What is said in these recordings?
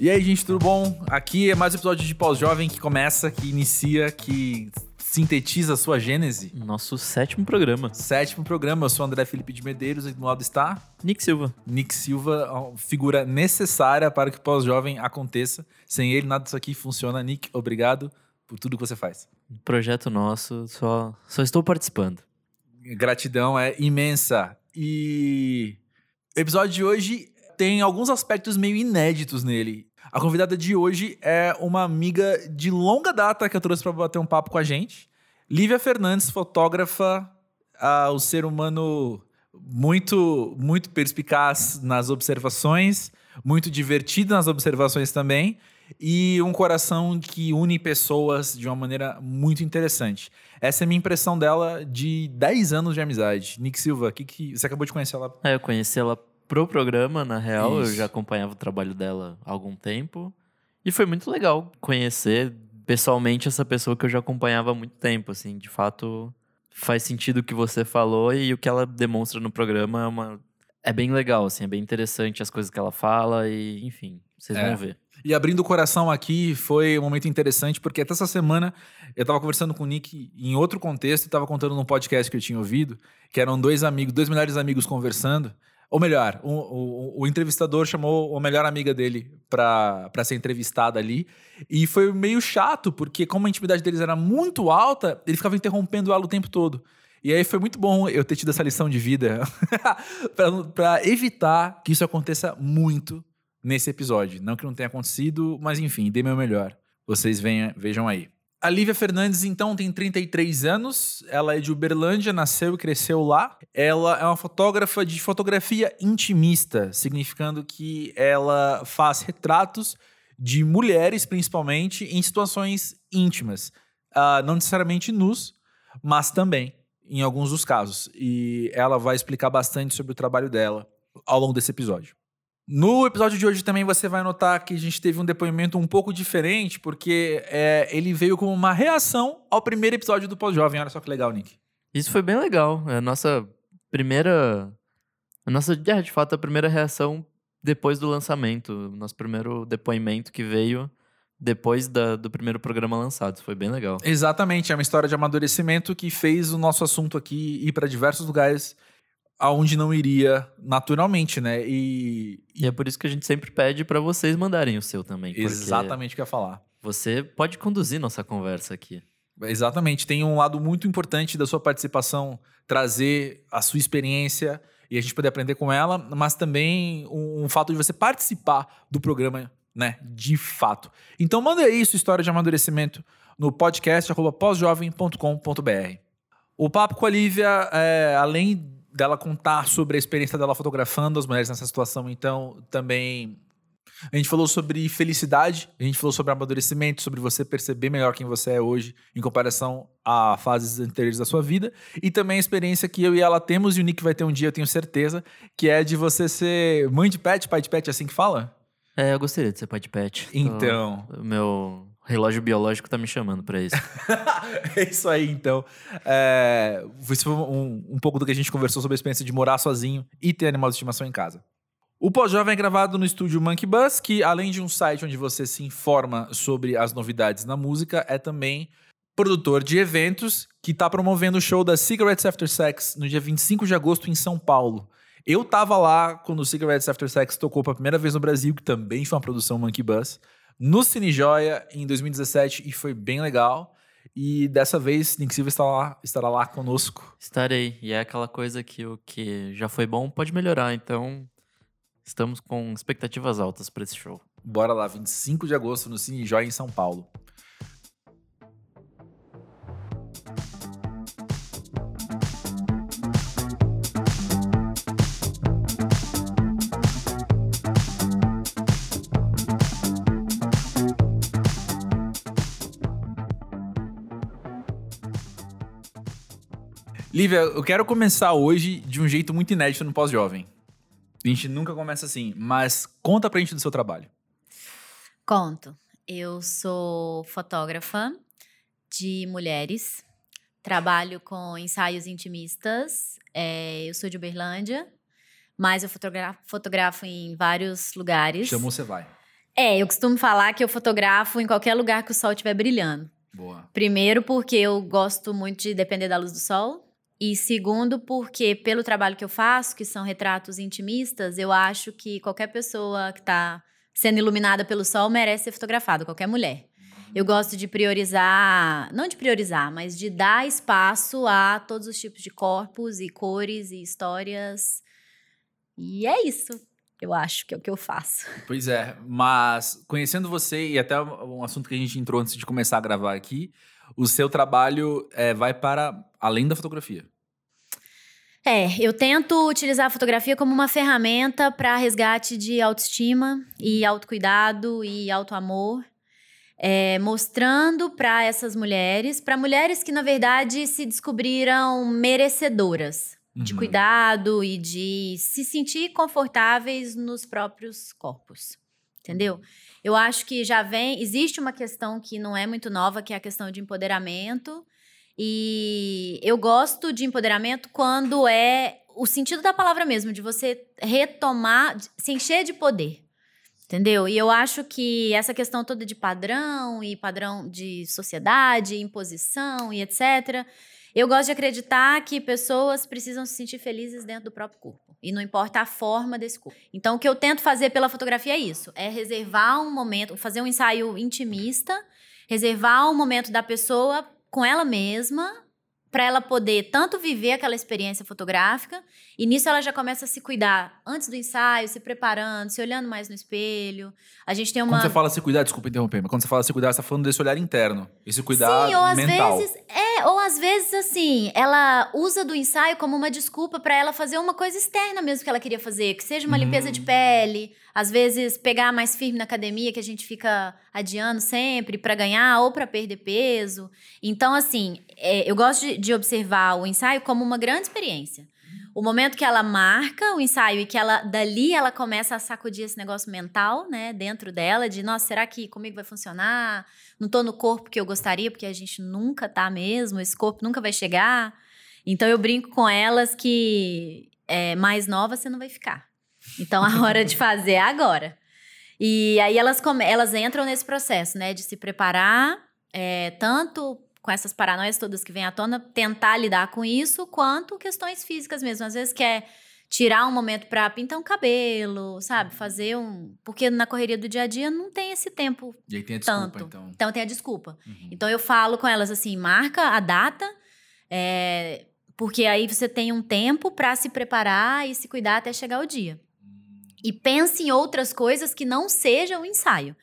E aí, gente, tudo bom? Aqui é mais um episódio de Pós-Jovem que começa, que inicia, que sintetiza a sua gênese. Nosso sétimo programa. Sétimo programa, eu sou o André Felipe de Medeiros e do lado está Nick Silva. Nick Silva, figura necessária para que Pós-Jovem aconteça. Sem ele, nada disso aqui funciona. Nick, obrigado por tudo que você faz. Projeto nosso, só, só estou participando. Gratidão é imensa. E o episódio de hoje tem alguns aspectos meio inéditos nele. A convidada de hoje é uma amiga de longa data que eu trouxe para bater um papo com a gente. Lívia Fernandes, fotógrafa, uh, o ser humano muito, muito perspicaz nas observações, muito divertido nas observações também, e um coração que une pessoas de uma maneira muito interessante. Essa é a minha impressão dela de 10 anos de amizade. Nick Silva, que, que você acabou de conhecer ela? É, eu conheci ela pro programa, na real. Isso. Eu já acompanhava o trabalho dela há algum tempo. E foi muito legal conhecer pessoalmente essa pessoa que eu já acompanhava há muito tempo, assim. De fato, faz sentido o que você falou e o que ela demonstra no programa é uma... É bem legal, assim. É bem interessante as coisas que ela fala e, enfim, vocês é. vão ver. E abrindo o coração aqui, foi um momento interessante, porque até essa semana eu estava conversando com o Nick em outro contexto, estava contando num podcast que eu tinha ouvido, que eram dois amigos, dois melhores amigos conversando. Ou melhor, o, o, entrevistador chamou a melhor amiga dele para ser entrevistada ali. E foi meio chato, porque como a intimidade deles era muito alta, ele ficava interrompendo ela o tempo todo. E aí foi muito bom eu ter tido essa lição de vida para evitar que isso aconteça muito nesse episódio. Não que não tenha acontecido, mas enfim, dei meu melhor. Vocês venham, vejam aí. A Lívia Fernandes, então, tem 33 anos. Ela é de Uberlândia, nasceu e cresceu lá. Ela é uma fotógrafa de fotografia intimista, significando que ela faz retratos de mulheres, principalmente, em situações íntimas. Uh, não necessariamente nus, mas também, em alguns dos casos. E ela vai explicar bastante sobre o trabalho dela ao longo desse episódio. No episódio de hoje também você vai notar que a gente teve um depoimento um pouco diferente, porque é, ele veio como uma reação ao primeiro episódio do Pós-Jovem. Olha só que legal, Nick. Isso foi bem legal. É a nossa primeira. A nossa, é, de fato, a primeira reação depois do lançamento. Nosso primeiro depoimento que veio depois da, do primeiro programa lançado. Foi bem legal. Exatamente. É uma história de amadurecimento que fez o nosso assunto aqui ir para diversos lugares aonde não iria naturalmente, né? E, e é por isso que a gente sempre pede para vocês mandarem o seu também. Exatamente o que eu ia falar. Você pode conduzir nossa conversa aqui. Exatamente. Tem um lado muito importante da sua participação trazer a sua experiência e a gente poder aprender com ela, mas também um, um fato de você participar do programa, né? De fato. Então manda aí sua história de amadurecimento no podcast pós-jovem.com.br. O papo com a Lívia, é, além dela contar sobre a experiência dela fotografando as mulheres nessa situação. Então, também a gente falou sobre felicidade, a gente falou sobre amadurecimento, sobre você perceber melhor quem você é hoje em comparação a fases anteriores da sua vida. E também a experiência que eu e ela temos, e o Nick vai ter um dia, eu tenho certeza, que é de você ser mãe de pet, pai de pet, é assim que fala? É, eu gostaria de ser pai de pet. Então. Tô, meu relógio biológico tá me chamando para isso. é isso aí, então. É, foi um, um pouco do que a gente conversou sobre a experiência de morar sozinho e ter animal de estimação em casa. O Pós-Jovem é gravado no estúdio Monkey Bus, que além de um site onde você se informa sobre as novidades na música, é também produtor de eventos que está promovendo o show da Cigarettes After Sex no dia 25 de agosto em São Paulo. Eu tava lá quando o Cigarettes After Sex tocou pela primeira vez no Brasil, que também foi uma produção Monkey Bus no Cine Joia em 2017 e foi bem legal. E dessa vez, Nick Silva estará lá, estará lá conosco. Estarei. E é aquela coisa que o que já foi bom pode melhorar. Então, estamos com expectativas altas para esse show. Bora lá, 25 de agosto no Cine Joia em São Paulo. Lívia, eu quero começar hoje de um jeito muito inédito no Pós-Jovem. A gente nunca começa assim, mas conta pra gente do seu trabalho. Conto. Eu sou fotógrafa de mulheres, trabalho com ensaios intimistas. É, eu sou de Uberlândia, mas eu fotografo, fotografo em vários lugares. Chamou, você vai. É, eu costumo falar que eu fotografo em qualquer lugar que o sol estiver brilhando. Boa. Primeiro, porque eu gosto muito de depender da luz do sol. E segundo, porque pelo trabalho que eu faço, que são retratos intimistas, eu acho que qualquer pessoa que está sendo iluminada pelo sol merece ser fotografada, qualquer mulher. Eu gosto de priorizar, não de priorizar, mas de dar espaço a todos os tipos de corpos e cores e histórias. E é isso, eu acho que é o que eu faço. Pois é, mas conhecendo você e até um assunto que a gente entrou antes de começar a gravar aqui, o seu trabalho é, vai para além da fotografia. É, eu tento utilizar a fotografia como uma ferramenta para resgate de autoestima e autocuidado e autoamor, é, mostrando para essas mulheres, para mulheres que na verdade se descobriram merecedoras de Uhum. cuidado e de se sentir confortáveis nos próprios corpos. Entendeu? Eu acho que já vem. Existe uma questão que não é muito nova, que é a questão de empoderamento. E eu gosto de empoderamento quando é o sentido da palavra mesmo, de você retomar, se encher de poder. Entendeu? E eu acho que essa questão toda de padrão e padrão de sociedade, imposição e etc. Eu gosto de acreditar que pessoas precisam se sentir felizes dentro do próprio corpo. E não importa a forma desse corpo. Então, o que eu tento fazer pela fotografia é isso: é reservar um momento, fazer um ensaio intimista, reservar um momento da pessoa com ela mesma, para ela poder tanto viver aquela experiência fotográfica, e nisso ela já começa a se cuidar antes do ensaio, se preparando, se olhando mais no espelho. A gente tem uma. Quando você fala se cuidar, desculpa interromper, mas quando você fala se cuidar, você tá falando desse olhar interno. Esse cuidar Sim, ou às mental. vezes. É, ou às vezes, assim, ela usa do ensaio como uma desculpa pra ela fazer uma coisa externa mesmo que ela queria fazer, que seja uma Uhum. limpeza de pele, às vezes pegar mais firme na academia, que a gente fica adiando sempre pra ganhar ou pra perder peso. Então, assim, é, eu gosto de, de observar o ensaio como uma grande experiência. O momento que ela marca o ensaio e que ela dali ela começa a sacudir esse negócio mental, né, dentro dela, de nossa, será que comigo vai funcionar? Não tô no corpo que eu gostaria, porque a gente nunca tá mesmo, esse corpo nunca vai chegar. Então eu brinco com elas que é, mais nova você não vai ficar. Então a hora de fazer é agora. E aí elas, elas entram nesse processo, né, de se preparar, é, tanto com essas paranoias todas que vêm à tona, tentar lidar com isso, quanto questões físicas mesmo. Às vezes quer tirar um momento pra pintar um cabelo, sabe? Fazer um. Porque na correria do dia a dia não tem esse tempo E aí tem a desculpa, tanto. então. Então tem a desculpa. Uhum. Então eu falo com elas assim, marca a data, é, porque aí você tem um tempo pra se preparar e se cuidar até chegar o dia. E pense em outras coisas que não sejam o ensaio.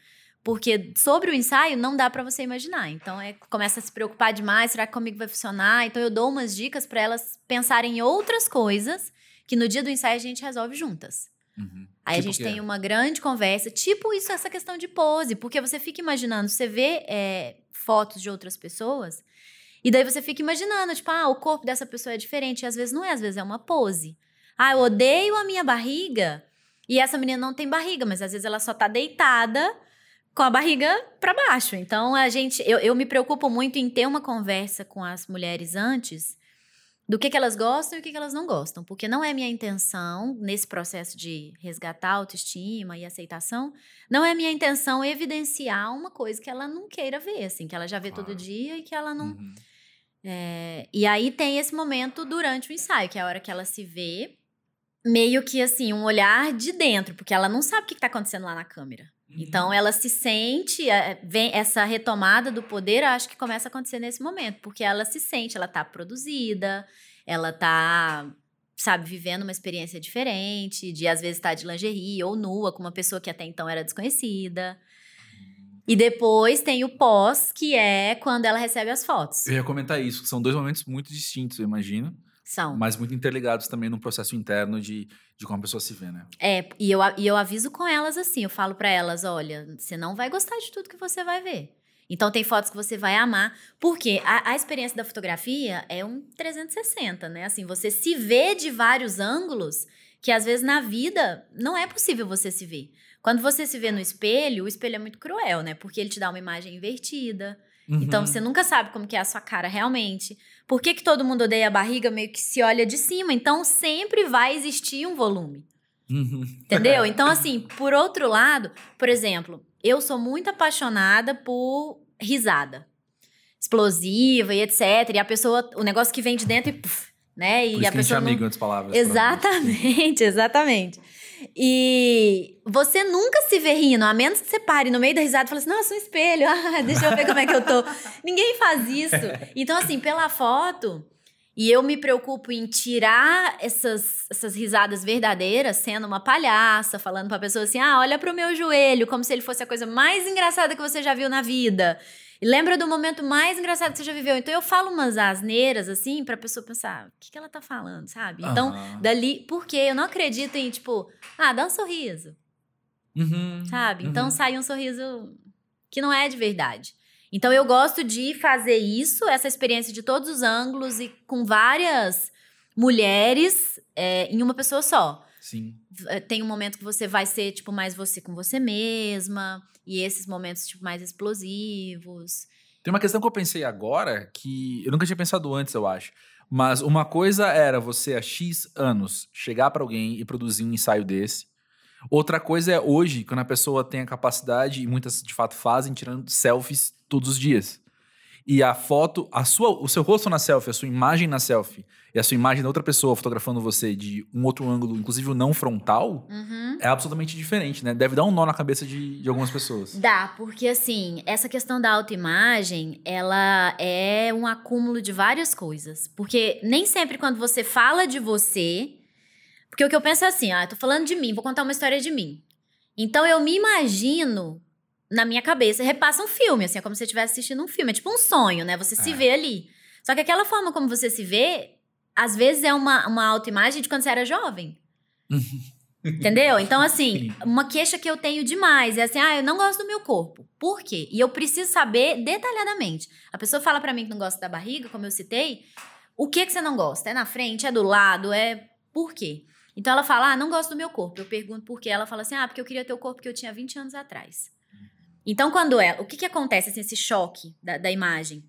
Porque sobre o ensaio não dá pra você imaginar. Então é, começa a se preocupar demais, será que comigo vai funcionar? Então eu dou umas dicas pra elas pensarem em outras coisas que no dia do ensaio a gente resolve juntas. Uhum. Aí Tipo a gente tem uma grande conversa, tipo isso, essa questão de pose, porque você fica imaginando, você vê é, fotos de outras pessoas, e daí você fica imaginando, tipo, ah, o corpo dessa pessoa é diferente, e às vezes não é, às vezes é uma pose. Ah, eu odeio a minha barriga, e essa menina não tem barriga, mas às vezes ela só tá deitada com a barriga para baixo. Então a gente, eu, eu me preocupo muito em ter uma conversa com as mulheres antes do que, que elas gostam e o que, que elas não gostam. Porque não é minha intenção, nesse processo de resgatar a autoestima e aceitação, não é minha intenção evidenciar uma coisa que ela não queira ver, assim, que ela já vê todo Claro. dia e que ela não. Uhum. É, e aí tem esse momento durante o ensaio, que é a hora que ela se vê, meio que assim, um olhar de dentro, porque ela não sabe o que está acontecendo lá na câmera. Uhum. Então ela se sente, é, vem essa retomada do poder, eu acho que começa a acontecer nesse momento, porque ela se sente, ela tá produzida, ela tá, sabe, vivendo uma experiência diferente, de às vezes estar de lingerie ou nua com uma pessoa que até então era desconhecida. E depois tem o pós, que é quando ela recebe as fotos. Eu ia comentar isso, que são dois momentos muito distintos, eu imagino, São. mas muito interligados também num processo interno de, de como a pessoa se vê, né? É, e eu, e eu aviso com elas assim, eu falo pra elas, olha, você não vai gostar de tudo que você vai ver. Então tem fotos que você vai amar, porque a, a experiência da fotografia é um 360, né? Assim, você se vê de vários ângulos que às vezes na vida não é possível você se ver. Quando você se vê no espelho, o espelho é muito cruel, né? Porque ele te dá uma imagem invertida. Então Uhum. você nunca sabe como que é a sua cara realmente. Por que, que todo mundo odeia a barriga meio que se olha de cima? Então sempre vai existir um volume. Uhum. Entendeu? Então, assim, por outro lado, por exemplo, eu sou muito apaixonada por risada. Explosiva e etc. E a pessoa, o negócio que vem de dentro e. Puf, né? E Por isso a que a gente é pessoa. não- amigo, palavras. Exatamente, exatamente. E você nunca se vê rindo, a menos que você pare no meio da risada e fale assim: nossa, um espelho, ah, deixa eu ver como é que eu tô. Ninguém faz isso. Então, assim, pela foto, e eu me preocupo em tirar essas, essas risadas verdadeiras, sendo uma palhaça, falando pra pessoa assim: ah, olha pro meu joelho, como se ele fosse a coisa mais engraçada que você já viu na vida. E lembra do momento mais engraçado que você já viveu. Então eu falo umas asneiras, assim, pra pessoa pensar: o que, que ela tá falando, sabe? Então, dali, porque eu não acredito em, tipo, ah, dá um sorriso, Uhum, sabe? uhum. Então sai um sorriso que não é de verdade. Então eu gosto de fazer isso, essa experiência de todos os ângulos e com várias mulheres é, em uma pessoa só. Sim. Eh, Tem um momento que você vai ser, tipo, mais você com você mesma. E esses momentos, tipo, mais explosivos. Tem uma questão que eu pensei agora que eu nunca tinha pensado antes, eu acho. Mas uma coisa era você, há X anos, chegar pra alguém e produzir um ensaio desse. Outra coisa é hoje, quando a pessoa tem a capacidade, e muitas de fato fazem, tirando selfies todos os dias. E a foto, a sua, o seu rosto na selfie, a sua imagem na selfie, e a sua imagem da outra pessoa fotografando você de um outro ângulo, inclusive o não frontal, Uhum. é absolutamente diferente, né? Deve dar um nó na cabeça de, de algumas pessoas. Dá, porque assim, essa questão da autoimagem, ela é um acúmulo de várias coisas. Porque nem sempre quando você fala de você. Porque o que eu penso é assim, ah, eu tô falando de mim, vou contar uma história de mim. Então eu me imagino na minha cabeça, repassa um filme, assim, é como se você estivesse assistindo um filme, é tipo um sonho, né? Você se É. vê ali. Só que aquela forma como você se vê, às vezes é uma, uma autoimagem de quando você era jovem. Entendeu? Então, assim, Sim. uma queixa que eu tenho demais é assim: ah, eu não gosto do meu corpo. Por quê? E eu preciso saber detalhadamente. A pessoa fala pra mim que não gosta da barriga, como eu citei. O que que você não gosta? É na frente? É do lado? É por quê? Então ela fala: ah, não gosto do meu corpo. Eu pergunto por quê. Ela fala assim: ah, porque eu queria ter o corpo que eu tinha 20 anos atrás. Então, quando ela. O que que acontece, assim, esse choque da, da imagem?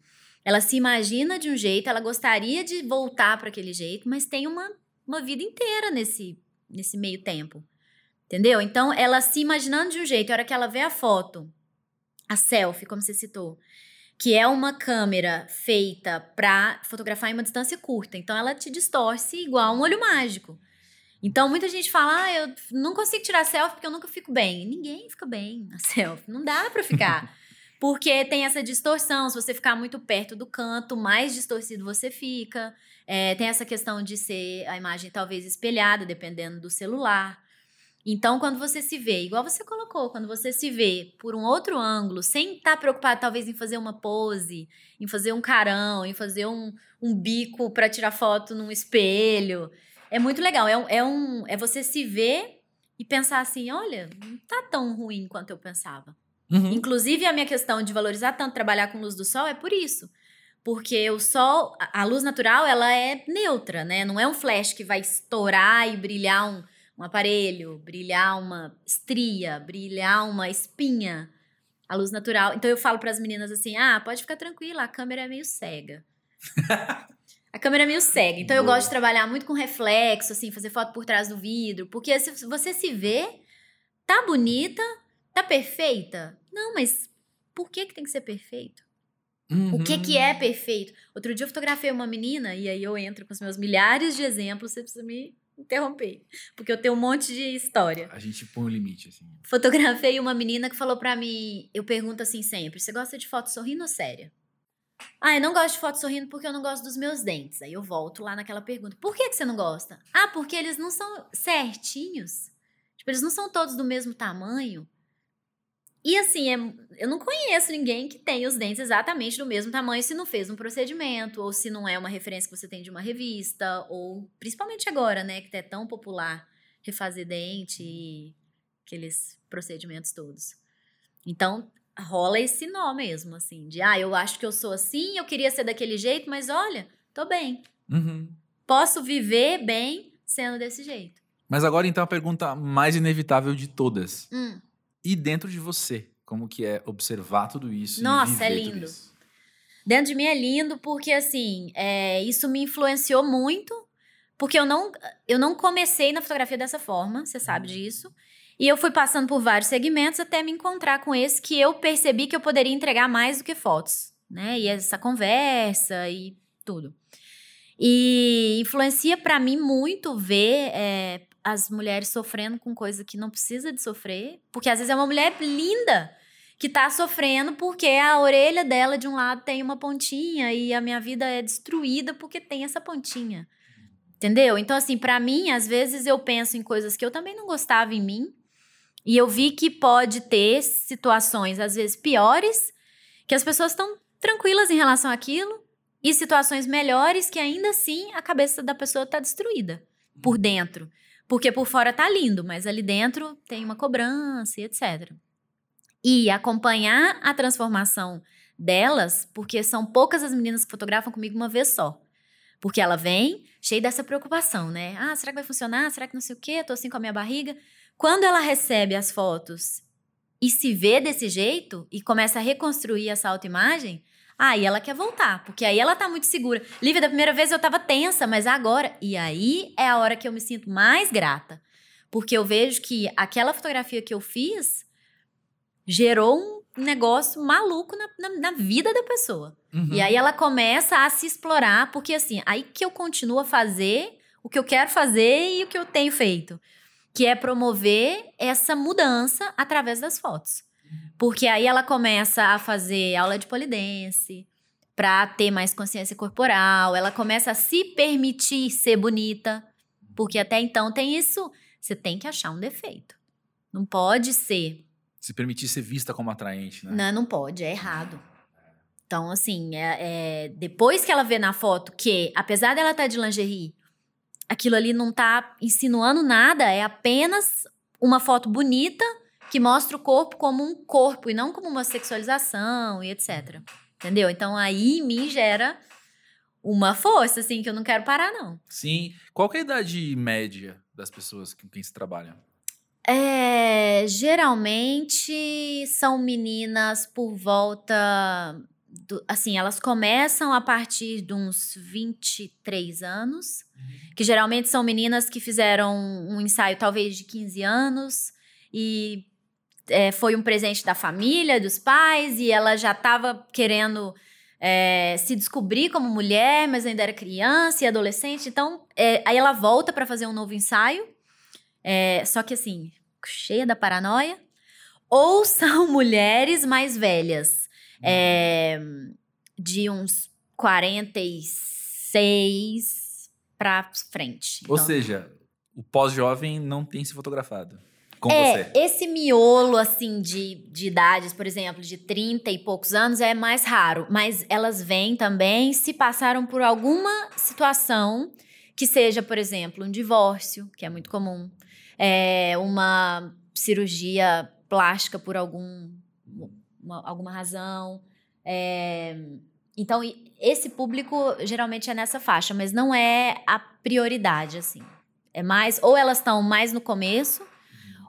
Ela se imagina de um jeito, ela gostaria de voltar para aquele jeito, mas tem uma, uma vida inteira nesse, nesse meio tempo. Entendeu? Então, ela se imaginando de um jeito, a hora que ela vê a foto, a selfie, como você citou, que é uma câmera feita para fotografar em uma distância curta. Então, ela te distorce igual um olho mágico. Então, muita gente fala, ah, eu não consigo tirar selfie porque eu nunca fico bem. Ninguém fica bem na selfie. Não dá para ficar. Porque tem essa distorção. Se você ficar muito perto do canto, mais distorcido você fica. É, tem essa questão de ser a imagem talvez espelhada, dependendo do celular. Então, quando você se vê, igual você colocou, quando você se vê por um outro ângulo, sem estar preocupado talvez em fazer uma pose, em fazer um carão, em fazer um, um bico para tirar foto num espelho, é muito legal. É, um, é, um, é você se ver e pensar assim: olha, não tá tão ruim quanto eu pensava. Uhum. Inclusive, a minha questão de valorizar tanto trabalhar com luz do sol é por isso. Porque o sol, a luz natural, ela é neutra, né? Não é um flash que vai estourar e brilhar um, um aparelho, brilhar uma estria, brilhar uma espinha. A luz natural. Então eu falo para as meninas assim: ah, pode ficar tranquila, a câmera é meio cega. a câmera é meio cega. Então eu Boa. gosto de trabalhar muito com reflexo, assim, fazer foto por trás do vidro. Porque se você se vê, tá bonita, Tá perfeita? Não, mas por que, que tem que ser perfeito? O que, que é perfeito? Outro dia eu fotografei uma menina, e aí eu entro com os meus milhares de exemplos, você precisa me interromper, porque eu tenho um monte de história. A gente põe um limite, assim. Fotografei uma menina que falou pra mim, eu pergunto assim sempre, você gosta de foto sorrindo ou séria? Ah, eu não gosto de foto sorrindo porque eu não gosto dos meus dentes. Aí eu volto lá naquela pergunta, por que, que você não gosta? Ah, porque eles não são certinhos. Tipo, eles não são todos do mesmo tamanho. E assim, é- eu não conheço ninguém que tenha os dentes exatamente do mesmo tamanho se não fez um procedimento, ou se não é uma referência que você tem de uma revista, ou principalmente agora, né, que é tão popular refazer dente e aqueles procedimentos todos. Então, rola esse nó mesmo, assim, de ah, eu acho que eu sou assim, eu queria ser daquele jeito, mas olha, tô bem. Uhum. Posso viver bem sendo desse jeito. Mas agora, então, a pergunta mais inevitável de todas. Hum. E dentro de você? Como que é observar tudo isso? Nossa, é lindo. Dentro de mim é lindo porque, assim, é, isso me influenciou muito Porque eu não, eu não comecei na fotografia dessa forma, você sabe disso. E eu fui passando por vários segmentos até me encontrar com esse que eu percebi que eu poderia entregar mais do que fotos, né? E essa conversa e tudo. E influencia para mim muito ver é, as mulheres sofrendo com coisa que não precisa de sofrer, porque às vezes é uma mulher linda que tá sofrendo porque a orelha dela de um lado tem uma pontinha e a minha vida é destruída porque tem essa pontinha. Entendeu? Então assim, para mim, às vezes eu penso em coisas que eu também não gostava em mim, e eu vi que pode ter situações às vezes piores, que as pessoas estão tranquilas em relação àquilo, e situações melhores que ainda assim a cabeça da pessoa está destruída por dentro. Porque por fora tá lindo, mas ali dentro tem uma cobrança e etc. E acompanhar a transformação delas, porque são poucas as meninas que fotografam comigo uma vez só. Porque ela vem cheia dessa preocupação, né? Ah, será que vai funcionar? Será que não sei o quê? Tô assim com a minha barriga. Quando ela recebe as fotos e se vê desse jeito e começa a reconstruir essa autoimagem, Aí ela quer voltar, porque aí ela tá muito segura. Lívia, da primeira vez eu tava tensa, mas agora. E aí é a hora que eu me sinto mais grata. Porque eu vejo que aquela fotografia que eu fiz gerou um negócio maluco na, na, na vida da pessoa. Uhum. E aí ela começa a se explorar, porque assim, aí que eu continuo a fazer o que eu quero fazer e o que eu tenho feito. Que é promover essa mudança através das fotos. Porque aí ela começa a fazer aula de polidense para ter mais consciência corporal, ela começa a se permitir ser bonita, porque até então tem isso, você tem que achar um defeito. Não pode ser. Se permitir ser vista como atraente, né? Não, não pode, é errado. Então, assim, é, é, depois que ela vê na foto que, apesar dela estar tá de lingerie, aquilo ali não tá insinuando nada, é apenas uma foto bonita que mostra o corpo como um corpo e não como uma sexualização e etc. Entendeu? Então aí me gera uma força, assim, que eu não quero parar, não. Sim. Qual é a idade média das pessoas com quem se trabalha? É, geralmente são meninas por volta. Do, assim, elas começam a partir de uns 23 anos, uhum. que geralmente são meninas que fizeram um ensaio talvez de 15 anos e é, foi um presente da família, dos pais, e ela já estava querendo é, se descobrir como mulher, mas ainda era criança e adolescente. Então, é, aí ela volta para fazer um novo ensaio, é, só que assim, cheia da paranoia. Ou são mulheres mais velhas, é, de uns 46 para frente. Ou então, seja, o pós-jovem não tem se fotografado com é, você? Esse miolo, assim, de, de idades, por exemplo, de 30 e poucos anos, é mais raro. Mas elas vêm também se passaram por alguma situação que seja, por exemplo, um divórcio, que é muito comum, é uma cirurgia plástica por algum, uma, alguma razão. É, então, esse público geralmente é nessa faixa, mas não é a prioridade, assim. É mais, ou elas estão mais no começo,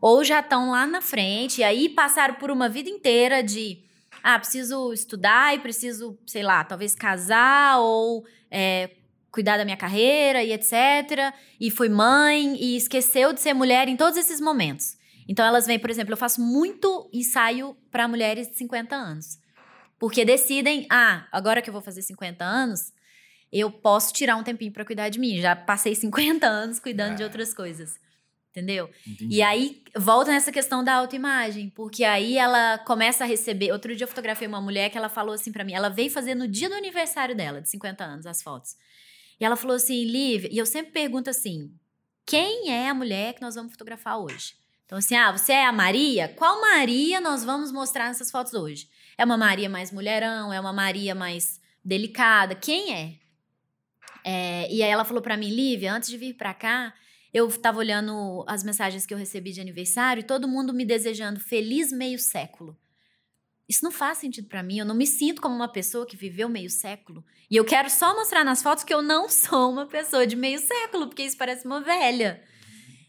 ou já estão lá na frente, e aí passaram por uma vida inteira de ah, preciso estudar e preciso, sei lá, talvez casar ou é, cuidar da minha carreira e etc. E fui mãe e esqueceu de ser mulher em todos esses momentos. Então elas vêm, por exemplo, eu faço muito ensaio para mulheres de 50 anos. Porque decidem, ah, agora que eu vou fazer 50 anos, eu posso tirar um tempinho para cuidar de mim. Já passei 50 anos cuidando é. de outras coisas entendeu? Entendi. E aí volta nessa questão da autoimagem, porque aí ela começa a receber. Outro dia eu fotografei uma mulher que ela falou assim para mim, ela veio fazer no dia do aniversário dela, de 50 anos, as fotos. E ela falou assim, Liv, e eu sempre pergunto assim: quem é a mulher que nós vamos fotografar hoje? Então, assim, ah, você é a Maria? Qual Maria nós vamos mostrar nessas fotos hoje? É uma Maria mais mulherão? É uma Maria mais delicada? Quem é? é e aí ela falou para mim, Lívia, antes de vir para cá, eu estava olhando as mensagens que eu recebi de aniversário e todo mundo me desejando feliz meio século. Isso não faz sentido para mim. Eu não me sinto como uma pessoa que viveu meio século. E eu quero só mostrar nas fotos que eu não sou uma pessoa de meio século, porque isso parece uma velha.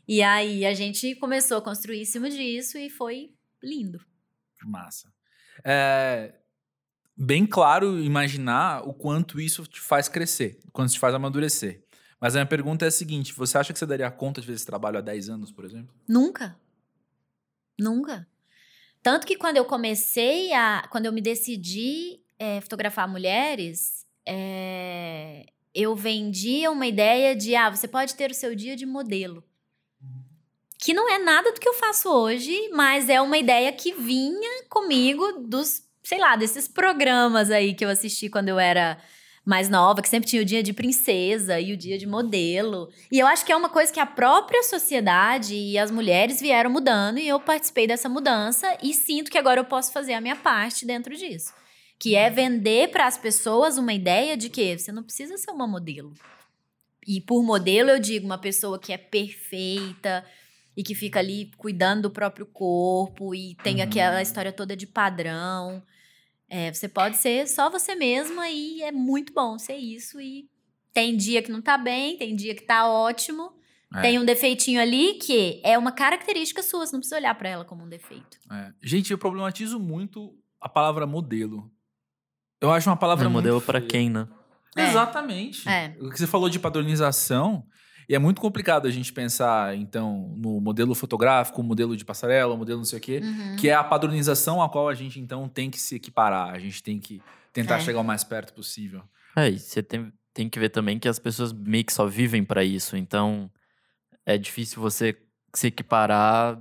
E aí a gente começou a construir em cima disso e foi lindo. Massa. É bem claro imaginar o quanto isso te faz crescer, o quanto te faz amadurecer. Mas a minha pergunta é a seguinte: você acha que você daria conta de fazer esse trabalho há 10 anos, por exemplo? Nunca. Nunca. Tanto que quando eu comecei a. Quando eu me decidi é, fotografar mulheres, é, eu vendia uma ideia de: ah, você pode ter o seu dia de modelo. Que não é nada do que eu faço hoje, mas é uma ideia que vinha comigo dos, sei lá, desses programas aí que eu assisti quando eu era mais nova, que sempre tinha o dia de princesa e o dia de modelo. E eu acho que é uma coisa que a própria sociedade e as mulheres vieram mudando e eu participei dessa mudança e sinto que agora eu posso fazer a minha parte dentro disso. Que é vender para as pessoas uma ideia de que você não precisa ser uma modelo. E por modelo eu digo uma pessoa que é perfeita e que fica ali cuidando do próprio corpo e tem uhum. aquela história toda de padrão. É, você pode ser só você mesma e é muito bom ser isso. E tem dia que não tá bem, tem dia que tá ótimo. É. Tem um defeitinho ali que é uma característica sua, você não precisa olhar para ela como um defeito. É. Gente, eu problematizo muito a palavra modelo. Eu acho uma palavra é, modelo para quem, né? Exatamente. É. O que você falou de padronização, e é muito complicado a gente pensar, então, no modelo fotográfico, modelo de passarela, modelo não sei o quê, uhum. que é a padronização a qual a gente, então, tem que se equiparar. A gente tem que tentar é. chegar o mais perto possível. É, e você tem, tem que ver também que as pessoas meio que só vivem para isso. Então, é difícil você se equiparar,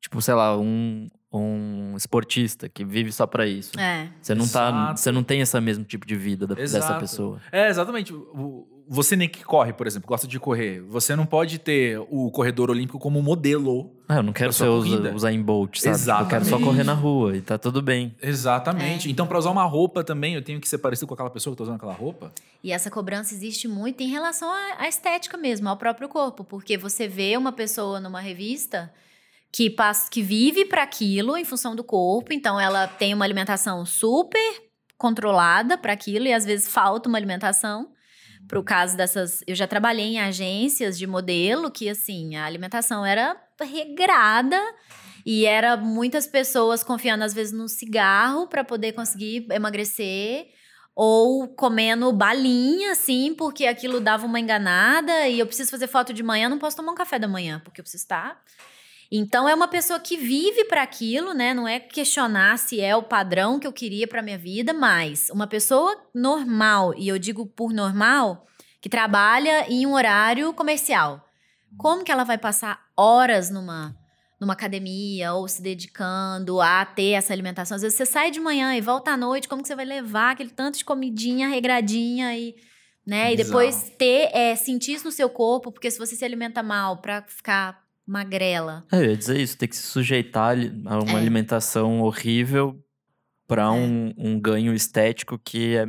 tipo, sei lá, um, um esportista que vive só para isso. É. Você não, tá, você não tem esse mesmo tipo de vida da, dessa pessoa. É, exatamente. O, você nem que corre, por exemplo, gosta de correr. Você não pode ter o corredor olímpico como modelo. Ah, eu não quero ser usa, usar em Bolt, sabe? Exatamente. Eu quero só correr na rua e tá tudo bem. Exatamente. É. Então, para usar uma roupa também, eu tenho que ser parecido com aquela pessoa que tá usando aquela roupa. E essa cobrança existe muito em relação à estética mesmo, ao próprio corpo. Porque você vê uma pessoa numa revista que, passa, que vive para aquilo em função do corpo. Então, ela tem uma alimentação super controlada para aquilo e às vezes falta uma alimentação para o caso dessas. Eu já trabalhei em agências de modelo que, assim, a alimentação era regrada e era muitas pessoas confiando, às vezes, no cigarro para poder conseguir emagrecer. Ou comendo balinha, assim, porque aquilo dava uma enganada e eu preciso fazer foto de manhã, não posso tomar um café da manhã, porque eu preciso estar então é uma pessoa que vive para aquilo, né? Não é questionar se é o padrão que eu queria para minha vida, mas uma pessoa normal, e eu digo por normal, que trabalha em um horário comercial. Como que ela vai passar horas numa numa academia ou se dedicando a ter essa alimentação? Às vezes você sai de manhã e volta à noite, como que você vai levar aquele tanto de comidinha regradinha e né? E depois ter é, sentir isso no seu corpo, porque se você se alimenta mal para ficar magrela. É, eu ia dizer isso, ter que se sujeitar a uma é. alimentação horrível para é. um, um ganho estético que é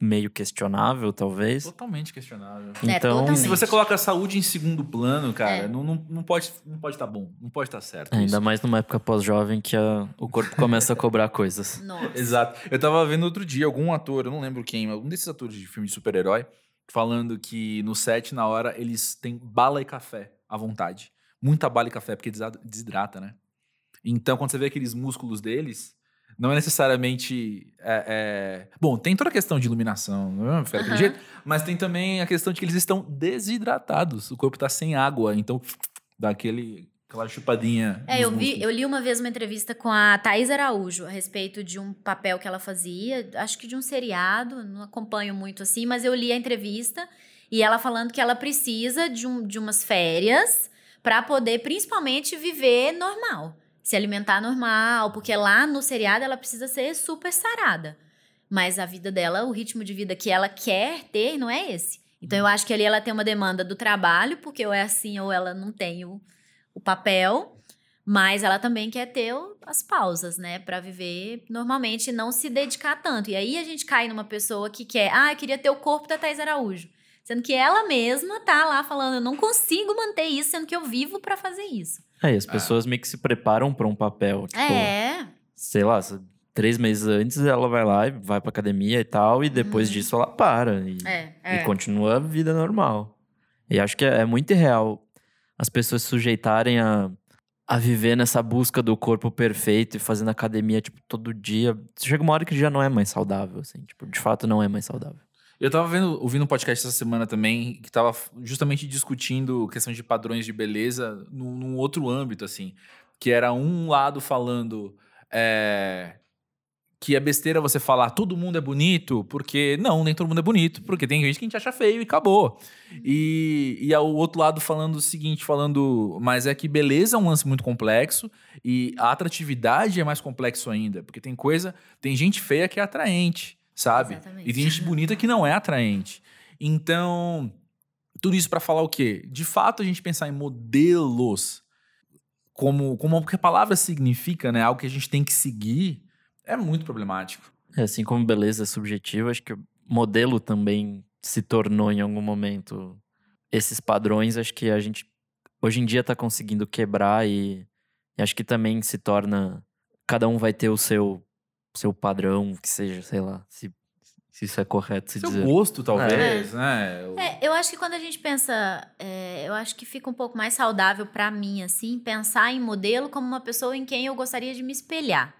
meio questionável, talvez. Totalmente questionável. É, então, totalmente. se você coloca a saúde em segundo plano, cara, é. não, não, não pode não pode estar tá bom, não pode estar tá certo. Ainda isso. mais numa época pós-jovem que a, o corpo começa a cobrar coisas. Nossa. Exato. Eu tava vendo outro dia algum ator, eu não lembro quem, algum desses atores de filme de super-herói, falando que no set, na hora, eles têm bala e café à vontade muita bala e café, porque desidrata, né? Então, quando você vê aqueles músculos deles, não é necessariamente. É, é... Bom, tem toda a questão de iluminação, não é? Fica daquele jeito, mas tem também a questão de que eles estão desidratados. O corpo está sem água, então dá aquele, aquela chupadinha. É, eu, vi, eu li uma vez uma entrevista com a Thais Araújo a respeito de um papel que ela fazia, acho que de um seriado, não acompanho muito assim, mas eu li a entrevista e ela falando que ela precisa de, um, de umas férias para poder principalmente viver normal, se alimentar normal, porque lá no seriado ela precisa ser super sarada. Mas a vida dela, o ritmo de vida que ela quer ter não é esse. Então eu acho que ali ela tem uma demanda do trabalho, porque ou é assim ou ela não tem o, o papel, mas ela também quer ter as pausas, né, para viver normalmente e não se dedicar tanto. E aí a gente cai numa pessoa que quer, ah, eu queria ter o corpo da Thais Araújo. Sendo que ela mesma tá lá falando, eu não consigo manter isso, sendo que eu vivo para fazer isso. É, e as pessoas meio que se preparam para um papel. Tipo, é. Sei lá, três meses antes ela vai lá e vai pra academia e tal, e depois hum. disso ela para. E, é, é. e continua a vida normal. E acho que é, é muito irreal as pessoas se sujeitarem a, a viver nessa busca do corpo perfeito e fazendo academia, tipo, todo dia. Chega uma hora que já não é mais saudável, assim. Tipo, de fato não é mais saudável. Eu tava vendo, ouvindo um podcast essa semana também, que tava justamente discutindo questão de padrões de beleza num, num outro âmbito, assim. Que era um lado falando é, que é besteira você falar todo mundo é bonito, porque não, nem todo mundo é bonito, porque tem gente que a gente acha feio e acabou. E, e o outro lado falando o seguinte, falando, mas é que beleza é um lance muito complexo e a atratividade é mais complexo ainda, porque tem coisa, tem gente feia que é atraente sabe? Exatamente. E tem gente bonita que não é atraente. Então, tudo isso para falar o quê? De fato, a gente pensar em modelos como, como o que a palavra significa, né? Algo que a gente tem que seguir, é muito problemático. É, assim como beleza é subjetiva, acho que o modelo também se tornou em algum momento esses padrões. Acho que a gente hoje em dia está conseguindo quebrar e, e acho que também se torna. Cada um vai ter o seu seu padrão, que seja, sei lá, se, se isso é correto se Seu dizer. gosto, talvez, né? O- É, eu acho que quando a gente pensa, é, eu acho que fica um pouco mais saudável pra mim, assim, pensar em modelo como uma pessoa em quem eu gostaria de me espelhar.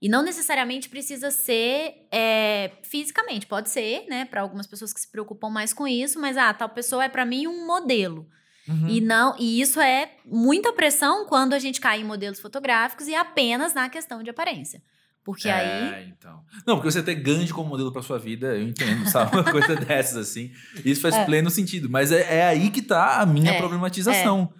E não necessariamente precisa ser é, fisicamente, pode ser, né, Pra algumas pessoas que se preocupam mais com isso, mas ah, tal pessoa é pra mim um modelo. Uhum. E não, e isso é muita pressão quando a gente cai em modelos fotográficos e apenas na questão de aparência. Porque aí É, então. Não, porque você ter Gandhi como modelo pra sua vida, eu entendo, sabe? Uma coisa dessas, assim. Isso faz É. pleno sentido. Mas é, é aí que tá a minha É, problematização.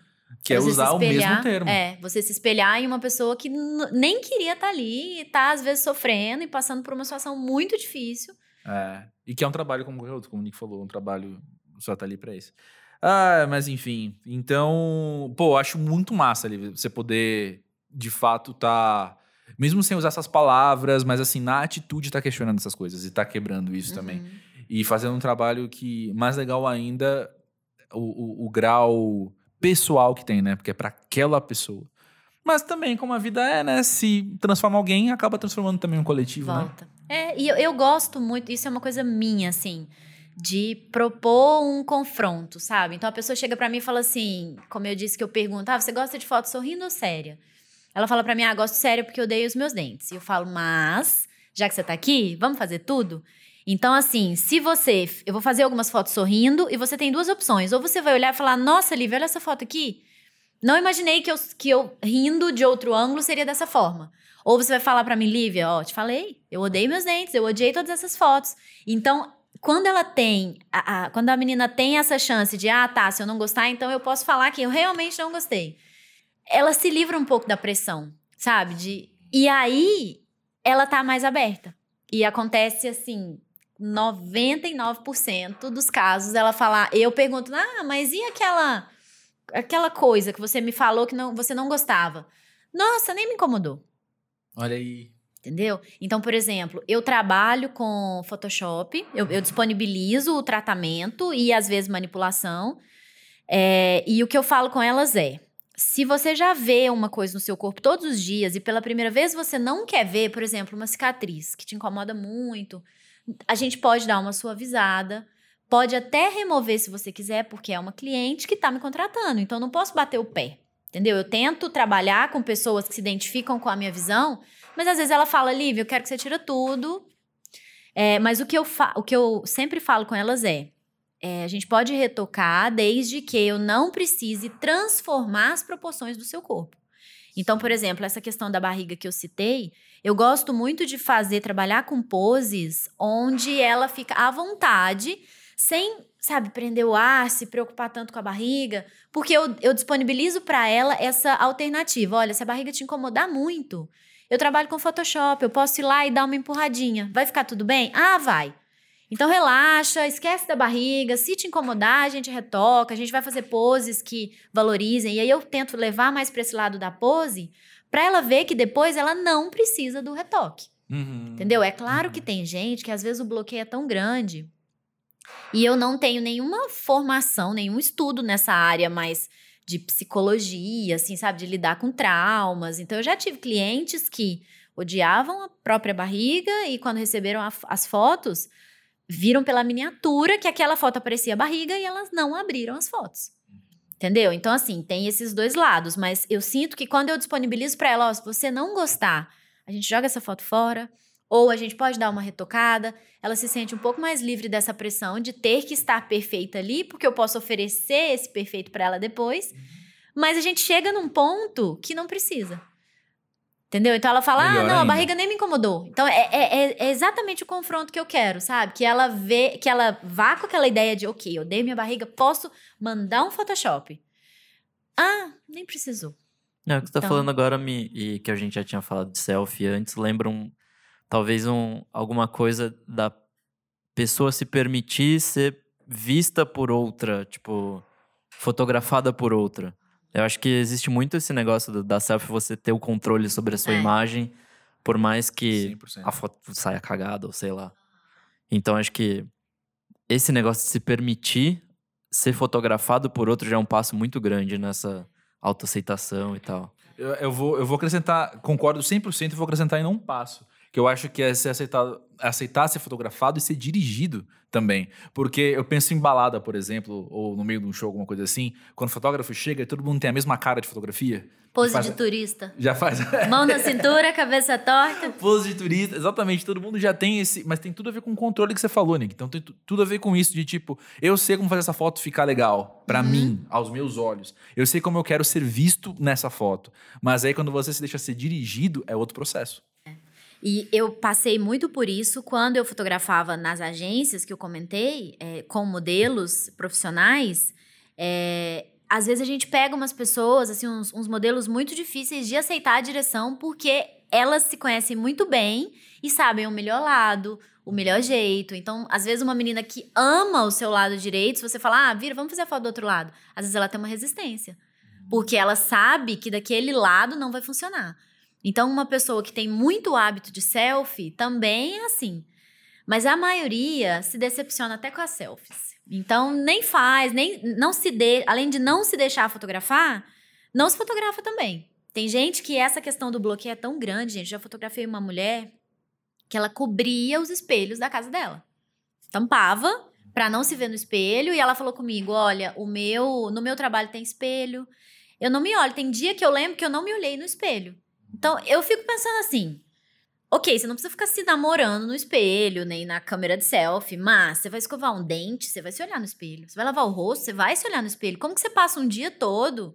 Que é Você usar o espelhar- mesmo termo. É, você se espelhar em uma pessoa que nem queria estar ali e tá, às vezes, sofrendo e passando por uma situação muito difícil. É. E que é um trabalho como outro, como o Nick falou, um trabalho só tá ali pra isso. Ah, mas enfim. Então, pô, acho muito massa ali você poder, de fato, tá. Mesmo sem usar essas palavras, mas assim, na atitude tá questionando essas coisas e tá quebrando isso também. Uhum. E fazendo um trabalho que, mais legal ainda, o, o, o grau pessoal que tem, né? Porque é pra aquela pessoa. Mas também, como a vida é, né? Se transforma alguém, acaba transformando também um coletivo, né? Volta. É, e eu, eu gosto muito, isso é uma coisa minha, assim, de propor um confronto, sabe? Então a pessoa chega pra mim e fala assim, como eu disse que eu pergunto, ah, você gosta de foto sorrindo ou séria? Ela fala pra mim, ah, gosto séria porque eu odeio os meus dentes. E eu falo, mas, já que você tá aqui, vamos fazer tudo? Então, assim, se você. Eu vou fazer algumas fotos sorrindo e você tem duas opções. Ou você vai olhar e falar, nossa, Lívia, olha essa foto aqui. Não imaginei que eu, que eu rindo de outro ângulo seria dessa forma. Ou você vai falar pra mim, Lívia, ó, te falei, eu odeio meus dentes, eu odiei todas essas fotos. Então, quando ela tem, a- a- quando a menina tem essa chance de, ah, tá, se eu não gostar, então eu posso falar que eu realmente não gostei. Ela se livra um pouco da pressão, sabe? De, e aí, ela tá mais aberta. E acontece assim, 99% dos casos ela falar, eu pergunto, ah, mas e aquela aquela coisa que você me falou que não, você não gostava? Nossa, nem me incomodou. Olha aí. Entendeu? Então, por exemplo, eu trabalho com Photoshop, eu, eu disponibilizo o tratamento e às vezes manipulação. É, e o que eu falo com elas é: se você já vê uma coisa no seu corpo todos os dias e pela primeira vez você não quer ver, por exemplo, uma cicatriz que te incomoda muito, a gente pode dar uma suavizada. Pode até remover se você quiser, porque é uma cliente que está me contratando. Então, não posso bater o pé. Entendeu? Eu tento trabalhar com pessoas que se identificam com a minha visão, mas às vezes ela fala, Lívia, eu quero que você tira tudo. É, mas o que, eu o que eu sempre falo com elas é, é, a gente pode retocar desde que eu não precise transformar as proporções do seu corpo. Então, por exemplo, essa questão da barriga que eu citei, eu gosto muito de fazer, trabalhar com poses onde ela fica à vontade, sem, sabe, prender o ar, se preocupar tanto com a barriga, porque eu, eu disponibilizo para ela essa alternativa. Olha, se a barriga te incomodar muito, eu trabalho com Photoshop, eu posso ir lá e dar uma empurradinha. Vai ficar tudo bem? Ah, vai. Então relaxa, esquece da barriga. Se te incomodar, a gente retoca, a gente vai fazer poses que valorizem. E aí eu tento levar mais para esse lado da pose, para ela ver que depois ela não precisa do retoque. Uhum. Entendeu? É claro que tem gente que às vezes o bloqueio é tão grande. E eu não tenho nenhuma formação, nenhum estudo nessa área mais de psicologia, assim, sabe? De lidar com traumas. Então, eu já tive clientes que odiavam a própria barriga e quando receberam a- as fotos, viram pela miniatura que aquela foto aparecia a barriga e elas não abriram as fotos. Entendeu? Então, assim, tem esses dois lados, mas eu sinto que quando eu disponibilizo para ela, ó, se você não gostar, a gente joga essa foto fora, ou a gente pode dar uma retocada. Ela se sente um pouco mais livre dessa pressão de ter que estar perfeita ali, porque eu posso oferecer esse perfeito para ela depois. Mas a gente chega num ponto que não precisa. Entendeu? Então ela fala: Melhor ah, não, ainda. a barriga nem me incomodou. Então é, é- é- é exatamente o confronto que eu quero, sabe? Que ela vê, que ela vá com aquela ideia de, ok, eu dei minha barriga, posso mandar um Photoshop. Ah, nem precisou. Não, o que você tá Então- falando agora me, e que a gente já tinha falado de selfie antes, lembra um, talvez um, alguma coisa da pessoa se permitir ser vista por outra, tipo, fotografada por outra. Eu acho que existe muito esse negócio do- da selfie, você ter o controle sobre a sua É. imagem, por mais que 100%. a foto saia cagada ou sei lá. Então acho que esse negócio de se permitir ser fotografado por outro já é um passo muito grande nessa autoaceitação e tal. Eu, eu vou, eu vou acrescentar, concordo 100% e vou acrescentar ainda um passo. Que eu acho que é ser aceitado, aceitar ser fotografado e ser dirigido também. Porque eu penso em balada, por exemplo, ou no meio de um show, alguma coisa assim. Quando o fotógrafo chega e todo mundo tem a mesma cara de fotografia. Pose Faz- de turista. Já faz. Mão na cintura, cabeça torta. Pose de turista, exatamente. Todo mundo já tem esse. Mas tem tudo a ver com o controle que você falou, Nick. Então tem tu- tudo a ver com isso de tipo, eu sei como fazer essa foto ficar legal. Pra Uhum. mim, aos meus olhos. Eu sei como eu quero ser visto nessa foto. Mas aí quando você se deixa ser dirigido, é outro processo. E eu passei muito por isso quando eu fotografava nas agências que eu comentei, é, com modelos profissionais. é, às vezes a gente pega umas pessoas, assim, uns, uns modelos muito difíceis de aceitar a direção, porque elas se conhecem muito bem e sabem o melhor lado, o melhor jeito. Então, às vezes, uma menina que ama o seu lado direito, se você falar, ah, vira, vamos fazer a foto do outro lado. Às vezes ela tem uma resistência. Porque ela sabe que daquele lado não vai funcionar. Então, uma pessoa que tem muito hábito de selfie também é assim. Mas a maioria se decepciona até com as selfies. Então, nem faz, nem não se dê, além de não se deixar fotografar, não se fotografa também. Tem gente que essa questão do bloqueio é tão grande, gente. Já fotografei uma mulher que ela cobria os espelhos da casa dela. Tampava pra não se ver no espelho e ela falou comigo: "Olha, o meu, no meu trabalho tem espelho. Eu não me olho, tem dia que eu lembro que eu não me olhei no espelho. Então, eu fico pensando assim: ok, você não precisa ficar se namorando no espelho, nem na câmera de selfie, mas você vai escovar um dente, você vai se olhar no espelho. Você vai lavar o rosto, você vai se olhar no espelho. Como que você passa um dia todo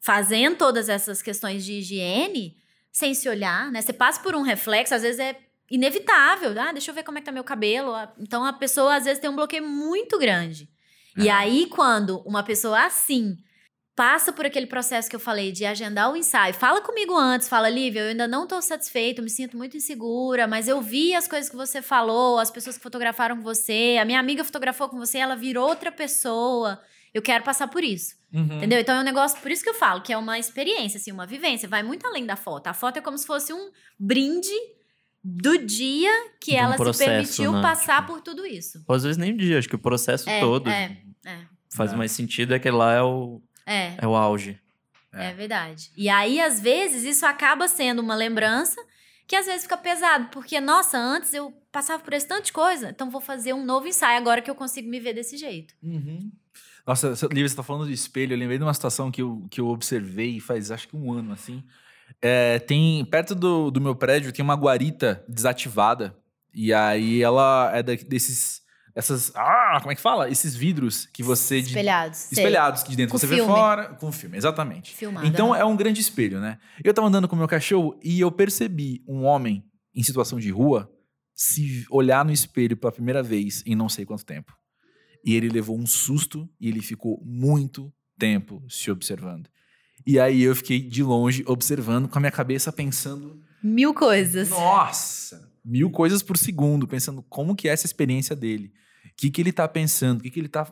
fazendo todas essas questões de higiene sem se olhar, né? Você passa por um reflexo, às vezes é inevitável. Ah, deixa eu ver como é que tá meu cabelo. Ah, Então, a pessoa, às vezes, tem um bloqueio muito grande. E aí, quando uma pessoa assim passa por aquele processo que eu falei de agendar o ensaio, fala comigo antes, fala, Lívia, eu ainda não tô satisfeita, eu me sinto muito insegura, mas eu vi as coisas que você falou, as pessoas que fotografaram com você, a minha amiga fotografou com você, ela virou outra pessoa. Eu quero passar por isso. Uhum. Entendeu? Então é um negócio, por isso que eu falo, que é uma experiência, assim, uma vivência. Vai muito além da foto. A foto é como se fosse um brinde do dia que um ela se processo, permitiu né? passar Tipo, por tudo isso. Às vezes nem um dia, acho que o processo É, todo é, é. faz mais sentido, é que lá é o, É. é o auge. É. É verdade. E aí, às vezes, isso acaba sendo uma lembrança que às vezes fica pesado, porque, nossa, antes eu passava por esse tanto de coisa, então vou fazer um novo ensaio agora que eu consigo me ver desse jeito. Uhum. Nossa, Lívia, você tá falando de espelho. Eu lembrei de uma situação que eu, que eu observei faz acho que um ano, assim. É, tem, perto do, do meu prédio tem uma guarita desativada. E aí ela é da- desses. Essas. Ah, como é que fala? Esses vidros que você. de- Espelhados. sei. espelhados que de dentro Com você vê filme. fora. Com filme, exatamente. Filmado. Então aham. é um grande espelho, né? Eu tava andando com o meu cachorro e eu percebi um homem em situação de rua se olhar no espelho pela primeira vez em não sei quanto tempo. E ele levou um susto e ele ficou muito tempo se observando. E aí eu fiquei de longe observando com a minha cabeça pensando, Mil coisas. nossa, mil coisas por segundo, pensando como que é essa experiência dele. O que que ele tá pensando, o que que ele tá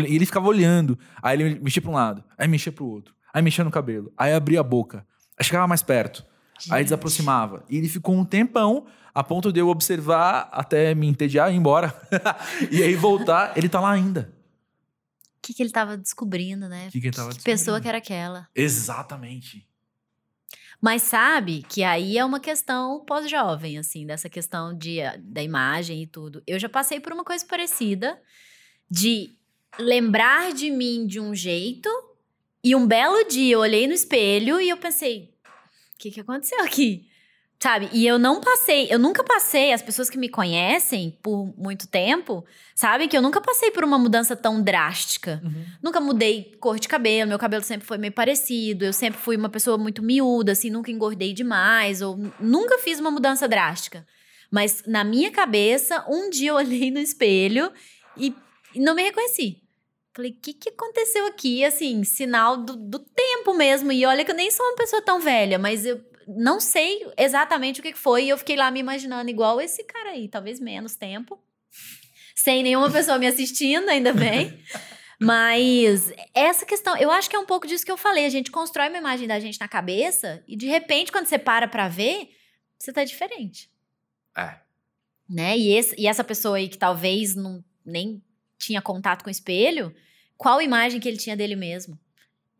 e ele ficava olhando. Aí ele mexia para um lado, aí mexia para o outro, aí mexia no cabelo, aí abria a boca, aí chegava mais perto, aí Gente. desaproximava. E ele ficou um tempão a ponto de eu observar até me entediar e ir embora. e aí voltar, ele tá lá ainda. O que, que ele tava descobrindo, né? Que que ele tava que pessoa descobrindo? que era aquela. Exatamente. Mas sabe que aí é uma questão pós-jovem, assim, dessa questão de, da imagem e tudo. Eu já passei por uma coisa parecida de lembrar de mim de um jeito e um belo dia eu olhei no espelho e eu pensei: o que, que aconteceu aqui? Sabe? E eu não passei, eu nunca passei, as pessoas que me conhecem por muito tempo, sabem que eu nunca passei por uma mudança tão drástica. Uhum. Nunca mudei cor de cabelo, meu cabelo sempre foi meio parecido, eu sempre fui uma pessoa muito miúda, assim, nunca engordei demais, ou nunca fiz uma mudança drástica. Mas na minha cabeça, um dia eu olhei no espelho e, e não me reconheci. Falei, o que, que aconteceu aqui? Assim, sinal do, do tempo mesmo. E olha que eu nem sou uma pessoa tão velha, mas eu não sei exatamente o que foi. E eu fiquei lá me imaginando igual esse cara aí, talvez menos tempo. Sem nenhuma pessoa me assistindo, ainda bem. Mas essa questão, eu acho que é um pouco disso que eu falei. A gente constrói uma imagem da gente na cabeça e de repente, quando você para pra ver, você tá diferente. É. Né? E, esse, e essa pessoa aí que talvez não, nem tinha contato com o espelho, qual imagem que ele tinha dele mesmo?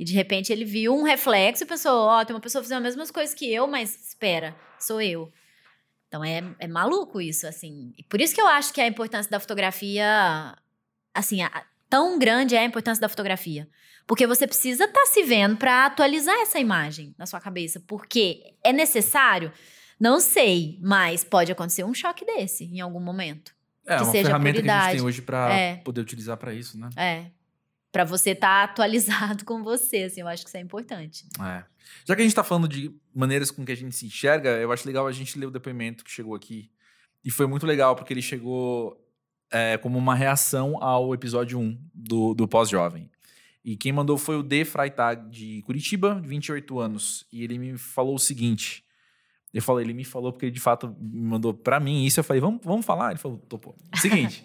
E de repente ele viu um reflexo e pensou: Ó, oh, tem uma pessoa fazendo as mesmas coisas que eu, mas espera, sou eu. Então é, é maluco isso, assim. E por isso que eu acho que a importância da fotografia, assim, a, tão grande é a importância da fotografia. Porque você precisa estar tá se vendo para atualizar essa imagem na sua cabeça. Porque é necessário? Não sei, mas pode acontecer um choque desse em algum momento. É, que uma ferramenta que a gente tem hoje pra É. poder utilizar pra isso, né? É. Pra você estar atualizado com você, assim, eu acho que isso é importante. É. Já que a gente tá falando de maneiras com que a gente se enxerga, eu acho legal a gente ler o depoimento que chegou aqui. E foi muito legal, porque ele chegou é, como uma reação ao episódio 1 do, do Pós-Jovem. E quem mandou foi o D. Freitag, de Curitiba, de 28 anos. E ele me falou o seguinte. Eu falei, ele me falou porque ele de fato me mandou pra mim isso. Eu falei, vamos, vamos falar? Ele falou, topou. Seguinte,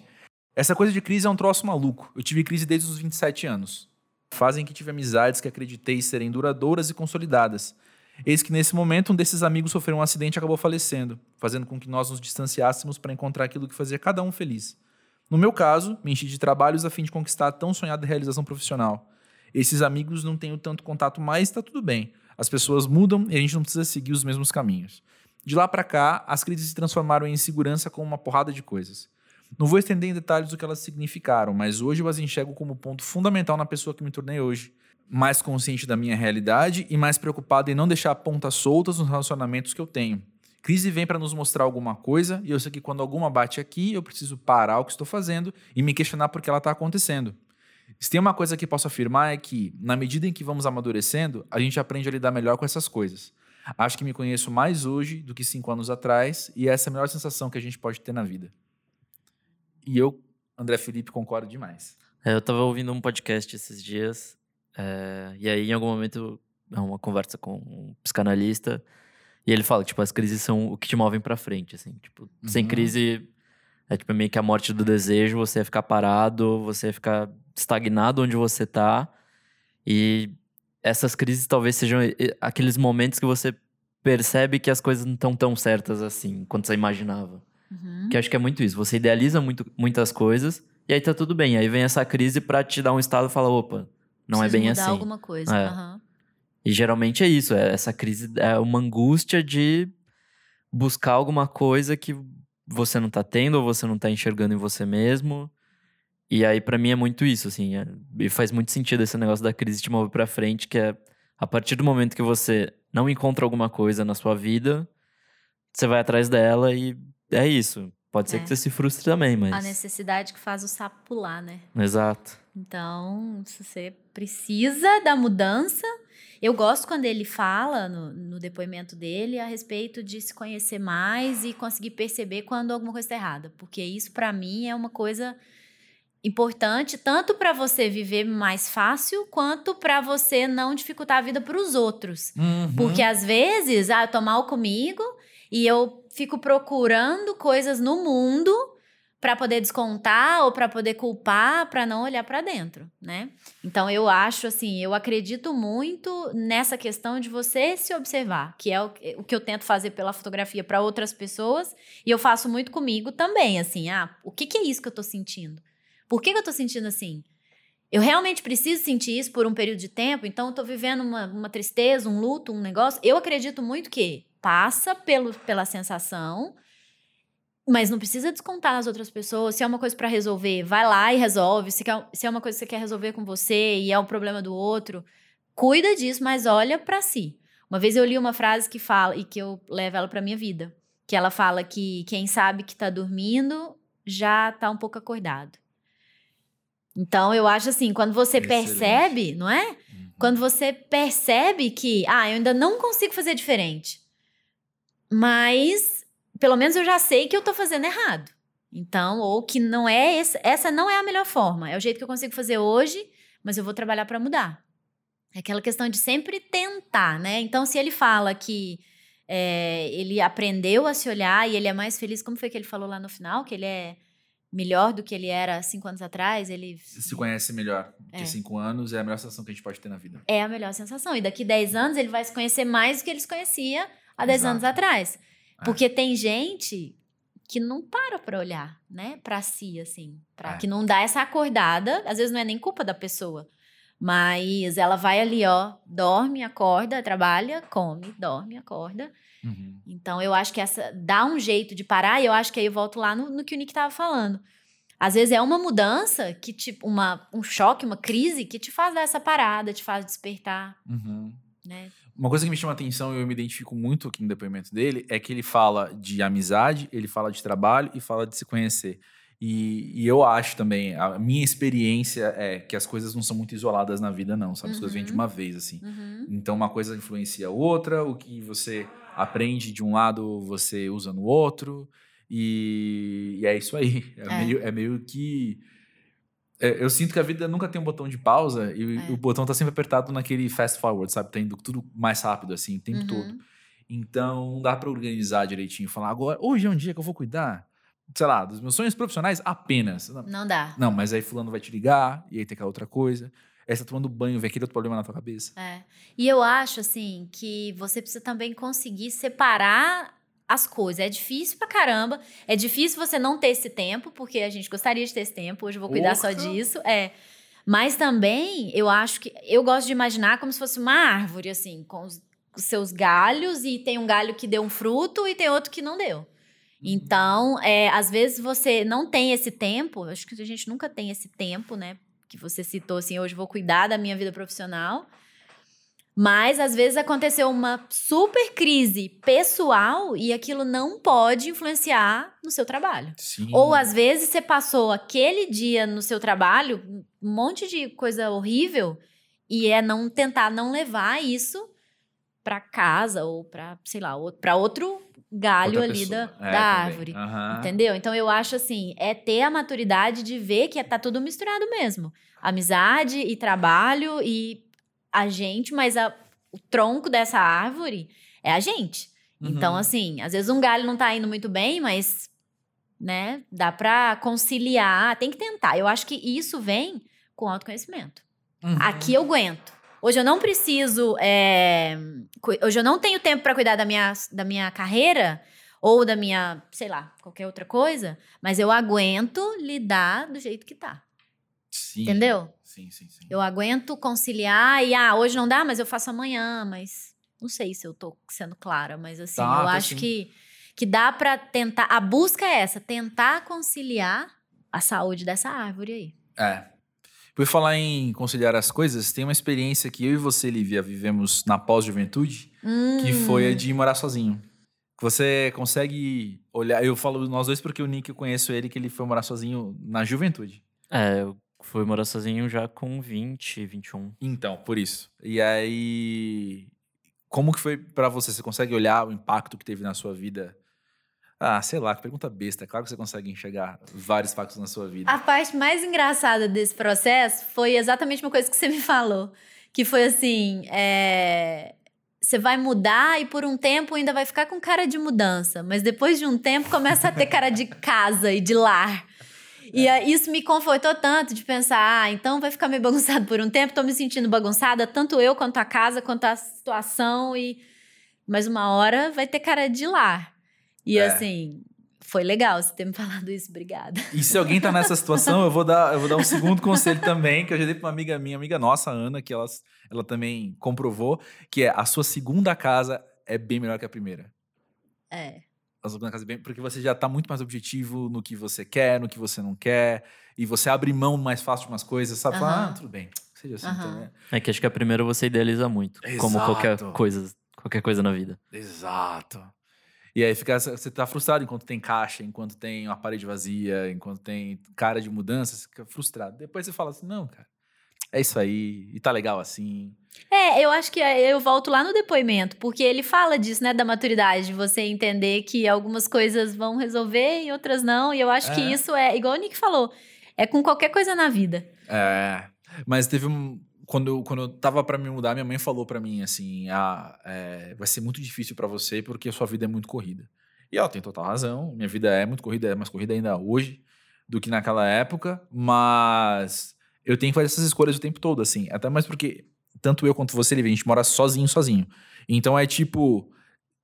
essa coisa de crise é um troço maluco. Eu tive crise desde os 27 anos. Fazem que tive amizades que acreditei serem duradouras e consolidadas. Eis que nesse momento um desses amigos sofreu um acidente e acabou falecendo, fazendo com que nós nos distanciássemos para encontrar aquilo que fazia cada um feliz. No meu caso, me enchi de trabalhos a fim de conquistar a tão sonhada realização profissional. Esses amigos não tenho tanto contato mais, está tudo bem. As pessoas mudam e a gente não precisa seguir os mesmos caminhos. De lá para cá, as crises se transformaram em insegurança com uma porrada de coisas. Não vou estender em detalhes o que elas significaram, mas hoje eu as enxergo como ponto fundamental na pessoa que me tornei hoje. Mais consciente da minha realidade e mais preocupado em não deixar pontas soltas nos relacionamentos que eu tenho. Crise vem para nos mostrar alguma coisa e eu sei que quando alguma bate aqui, eu preciso parar o que estou fazendo e me questionar por que ela está acontecendo. Se tem uma coisa que posso afirmar é que, na medida em que vamos amadurecendo, a gente aprende a lidar melhor com essas coisas. Acho que me conheço mais hoje do que cinco anos atrás e essa é a melhor sensação que a gente pode ter na vida. E eu, André Felipe, concordo demais. É, eu tava ouvindo um podcast esses dias, é, e aí em algum momento, é uma conversa com um psicanalista, e ele fala que, tipo, as crises são o que te movem pra frente, assim. Tipo, sem Uhum. crise, é tipo meio que a morte do desejo, você ia ficar parado, você ia ficar estagnado onde você tá, e essas crises talvez sejam aqueles momentos que você percebe que as coisas não estão tão certas assim, quanto você imaginava. Uhum. Que acho que é muito isso. Você idealiza muito, muitas coisas e aí tá tudo bem. Aí vem essa crise pra te dar um estado e falar, opa, não Preciso é bem mudar assim. alguma coisa. É. aham. E geralmente é isso. É, essa crise é uma angústia de buscar alguma coisa que você não tá tendo ou você não tá enxergando em você mesmo. E aí pra mim é muito isso, assim. é- e faz muito sentido esse negócio da crise te mover pra frente, que é a partir do momento que você não encontra alguma coisa na sua vida, você vai atrás dela e é isso. Pode ser É. que você se frustre também, mas... A necessidade que faz o sapo pular, né? Exato. Então, se você precisa da mudança. Eu gosto quando ele fala no, no depoimento dele a respeito de se conhecer mais e conseguir perceber quando alguma coisa está errada. Porque isso, para mim, é uma coisa importante, tanto para você viver mais fácil, quanto para você não dificultar a vida para os outros. Uhum. Porque às vezes, ah, eu tô mal comigo e eu fico procurando coisas no mundo para poder descontar ou para poder culpar, para não olhar para dentro, né? Então eu acho assim, eu acredito muito nessa questão de você se observar, que é o, o que eu tento fazer pela fotografia para outras pessoas e eu faço muito comigo também, assim, ah, o que, que é isso que eu tô sentindo? Por que, que eu tô sentindo assim? Eu realmente preciso sentir isso por um período de tempo, então eu tô vivendo uma, uma tristeza, um luto, um negócio. Eu acredito muito que passa pelo, pela sensação, mas não precisa descontar nas outras pessoas. Se é uma coisa para resolver, vai lá e resolve. Se, quer- se é uma coisa que você quer resolver com você e é um problema do outro, cuida disso, mas olha para si. Uma vez eu li uma frase que fala, e que eu levo ela pra minha vida, que ela fala que quem sabe que tá dormindo já tá um pouco acordado. Então, eu acho assim, quando você Excelente. percebe, não é? Uhum. Quando você percebe que, ah, eu ainda não consigo fazer diferente, mas pelo menos eu já sei que eu tô fazendo errado. Então, ou que não é esse, essa não é a melhor forma, é o jeito que eu consigo fazer hoje, mas eu vou trabalhar para mudar. É aquela questão de sempre tentar, né? Então, se ele fala que é, ele aprendeu a se olhar e ele é mais feliz, como foi que ele falou lá no final? Que ele é melhor do que ele era cinco anos atrás? Ele Se conhece melhor. Porque É. cinco anos é a melhor sensação que a gente pode ter na vida. é a melhor sensação. E daqui 10 anos ele vai se conhecer mais do que ele se conhecia há 10 Exato. anos atrás. É. Porque tem gente que não para pra olhar, né, Pra si assim, para É. que não dá essa acordada, às vezes não é nem culpa da pessoa, mas ela vai ali, ó, dorme, acorda, trabalha, come, dorme, acorda. Uhum. Então eu acho que essa dá um jeito de parar e eu acho que aí eu volto lá no, no que o Nick tava falando. Às vezes é uma mudança que tipo uma um choque, uma crise que te faz dar essa parada, te faz despertar, Uhum. né? Uma coisa que me chama atenção e eu me identifico muito aqui no depoimento dele é que ele fala de amizade, ele fala de trabalho e fala de se conhecer. E, e eu acho também, a minha experiência é que as coisas não são muito isoladas na vida, não, sabe? As coisas vêm de Uhum. uma vez, assim. Uhum. Então uma coisa influencia a outra, o que você aprende de um lado você usa no outro, e, e é isso aí. É, É. Meio, é meio que. É, eu sinto que a vida nunca tem um botão de pausa e É. o botão tá sempre apertado naquele fast forward, sabe? Tá indo tudo mais rápido, assim, o tempo Uhum. todo. Então não dá pra organizar direitinho, falar agora, hoje é um dia que eu vou cuidar, sei lá, dos meus sonhos profissionais apenas. Não, Não dá. não, mas aí fulano vai te ligar, e aí tem aquela outra coisa. Aí você tá tomando banho, vem aquele outro problema na tua cabeça. É. E eu acho, assim, que você precisa também conseguir separar as coisas. É difícil pra caramba. É difícil você não ter esse tempo, porque a gente gostaria de ter esse tempo. Hoje eu vou cuidar só Porra! disso. É. Mas também, eu acho que. Eu gosto de imaginar como se fosse uma árvore, assim, com os, seus galhos, e tem um galho que deu um fruto e tem outro que não deu. Então, é, às vezes você não tem esse tempo, acho que a gente nunca tem esse tempo, né? Que você citou assim, hoje vou cuidar da minha vida profissional. Mas às vezes aconteceu uma super crise pessoal e aquilo não pode influenciar no seu trabalho. Sim. Ou às vezes você passou aquele dia no seu trabalho, um monte de coisa horrível, e é não tentar não levar isso pra casa ou pra, sei lá, para outro galho Outra ali da, pessoa. É, da árvore. Aham. Entendeu? Então eu acho assim, é ter a maturidade de ver que tá tudo misturado mesmo. Amizade e trabalho e a gente, mas a- o tronco dessa árvore é a gente. Então, Uhum. assim, às vezes um galho não tá indo muito bem, mas, né, dá pra conciliar, tem que tentar. Eu acho que isso vem com autoconhecimento. Uhum. Aqui eu aguento. Hoje eu não preciso. é, hoje eu não tenho tempo pra cuidar da minha, da minha carreira ou da minha, sei lá, qualquer outra coisa, mas eu aguento lidar do jeito que tá. Sim. Entendeu? Sim, sim, sim. Eu aguento conciliar e, ah, hoje não dá, mas eu faço amanhã, mas não sei se eu tô sendo clara, mas assim, Tá, eu tá acho sim. que, que dá pra tentar. A busca é essa, tentar conciliar a saúde dessa árvore aí. É. Por falar em conciliar as coisas, tem uma experiência que eu e você, Lívia, vivemos na pós-juventude, que foi a Hum. de morar sozinho. Você consegue olhar. Eu falo nós dois porque o Nick eu conheço ele, que ele foi morar sozinho na juventude. É, eu fui morar sozinho já com 20, 21. Então, por isso. E aí. Como que foi pra você? Você consegue olhar o impacto que teve na sua vida? Ah, sei lá, que pergunta besta. Claro que você consegue enxergar vários impactos na sua vida. A parte mais engraçada desse processo foi exatamente uma coisa que você me falou. Que foi assim: é, você vai mudar e por um tempo ainda vai ficar com cara de mudança, mas depois de um tempo começa a ter cara de casa e de lar. E aí, isso me confortou tanto de pensar, ah, então vai ficar meio bagunçado por um tempo, tô me sentindo bagunçada, tanto eu quanto a casa, quanto a situação, e mas uma hora vai ter cara de lar. E É. assim, foi legal você ter me falado isso, obrigada. E se alguém tá nessa situação, eu vou dar, eu vou dar um segundo conselho também, que eu já dei pra uma amiga minha, amiga nossa, Ana, que ela, ela também comprovou, que é a sua segunda casa é bem melhor que a primeira. É. A segunda casa é bem, porque você já tá muito mais objetivo no que você quer, no que você não quer, e você abre mão mais fácil de umas coisas, sabe? Aham. ah, tudo bem, seja assim Aham. também. É que acho que a primeira você idealiza muito. Como qualquer Exato. coisa qualquer coisa na vida. Exato. E aí fica, você tá frustrado enquanto tem caixa, enquanto tem uma parede vazia, enquanto tem cara de mudança, você fica frustrado. Depois você fala assim, não, cara, é isso aí, e tá legal assim. É, eu acho que eu volto lá no depoimento, porque ele fala disso, né, da maturidade, de você entender que algumas coisas vão resolver e outras não. E eu acho É. que isso é, igual o Nick falou, é com qualquer coisa na vida. É, mas teve um. Quando eu, quando eu tava pra me mudar, minha mãe falou pra mim assim: ah, é, vai ser muito difícil pra você porque a sua vida é muito corrida. E ela tem total razão. Minha vida é muito corrida, é mais corrida ainda hoje do que naquela época, mas eu tenho que fazer essas escolhas o tempo todo, assim. Até mais porque tanto eu quanto você, a gente mora sozinho, sozinho. Então é tipo,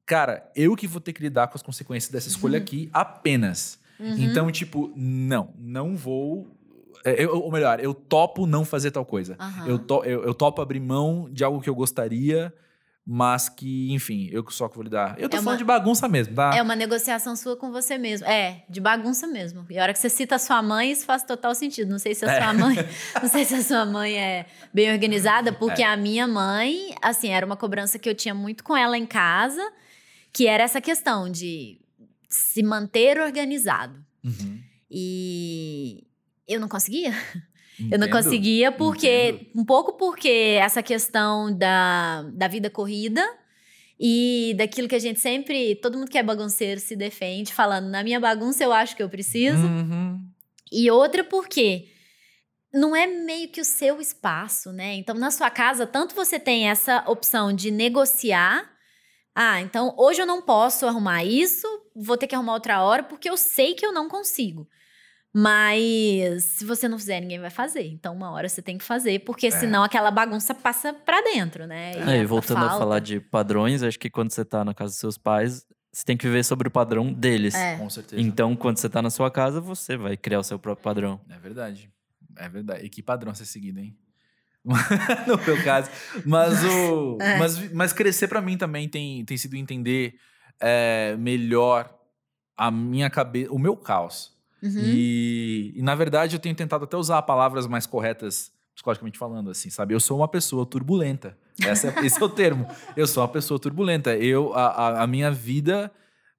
cara, eu que vou ter que lidar com as consequências dessa escolha aqui apenas. Uhum. Então, tipo, não, não vou. é, eu- ou melhor, eu topo não fazer tal coisa. Aham. Eu, to, eu, eu topo abrir mão de algo que eu gostaria, mas que, enfim, eu que só que vou lidar. Eu tô É falando uma- de bagunça mesmo, tá? É uma negociação sua com você mesmo. É, de bagunça mesmo. E a hora que você cita a sua mãe, isso faz total sentido. Não sei se a É. sua mãe, não sei se a sua mãe é bem organizada, porque a minha mãe, assim, era uma cobrança que eu tinha muito com ela em casa, que era essa questão de se manter organizado. Uhum. E eu não conseguia. Eu não Entendo. conseguia porque Entendo. um pouco porque essa questão da, da vida corrida e daquilo que a gente sempre, todo mundo que é bagunceiro se defende falando, na minha bagunça eu acho que eu preciso. Uhum. E outra porque não é meio que o seu espaço, né? Então na sua casa, tanto você tem essa opção de negociar, ah, então hoje eu não posso arrumar isso, vou ter que arrumar outra hora porque eu sei que eu não consigo. Mas se você não fizer, ninguém vai fazer. Então, uma hora você tem que fazer, porque senão aquela bagunça passa pra dentro, né? É, e a voltando a falta- falar de padrões, acho que quando você tá na casa dos seus pais, você tem que viver sobre o padrão deles. É. Com certeza. Então, quando você tá na sua casa, você vai criar o seu próprio padrão. É verdade. É verdade. E que padrão a ser seguido, hein? no meu caso. Mas, o, É. mas, mas crescer pra mim também tem, tem sido entender é, melhor a minha cabeça, o meu caos. Uhum. E, e, na verdade, eu tenho tentado até usar palavras mais corretas, psicologicamente falando, assim, sabe? Eu sou uma pessoa turbulenta. É- esse é o termo. Eu sou uma pessoa turbulenta. Eu, a, a, a minha vida,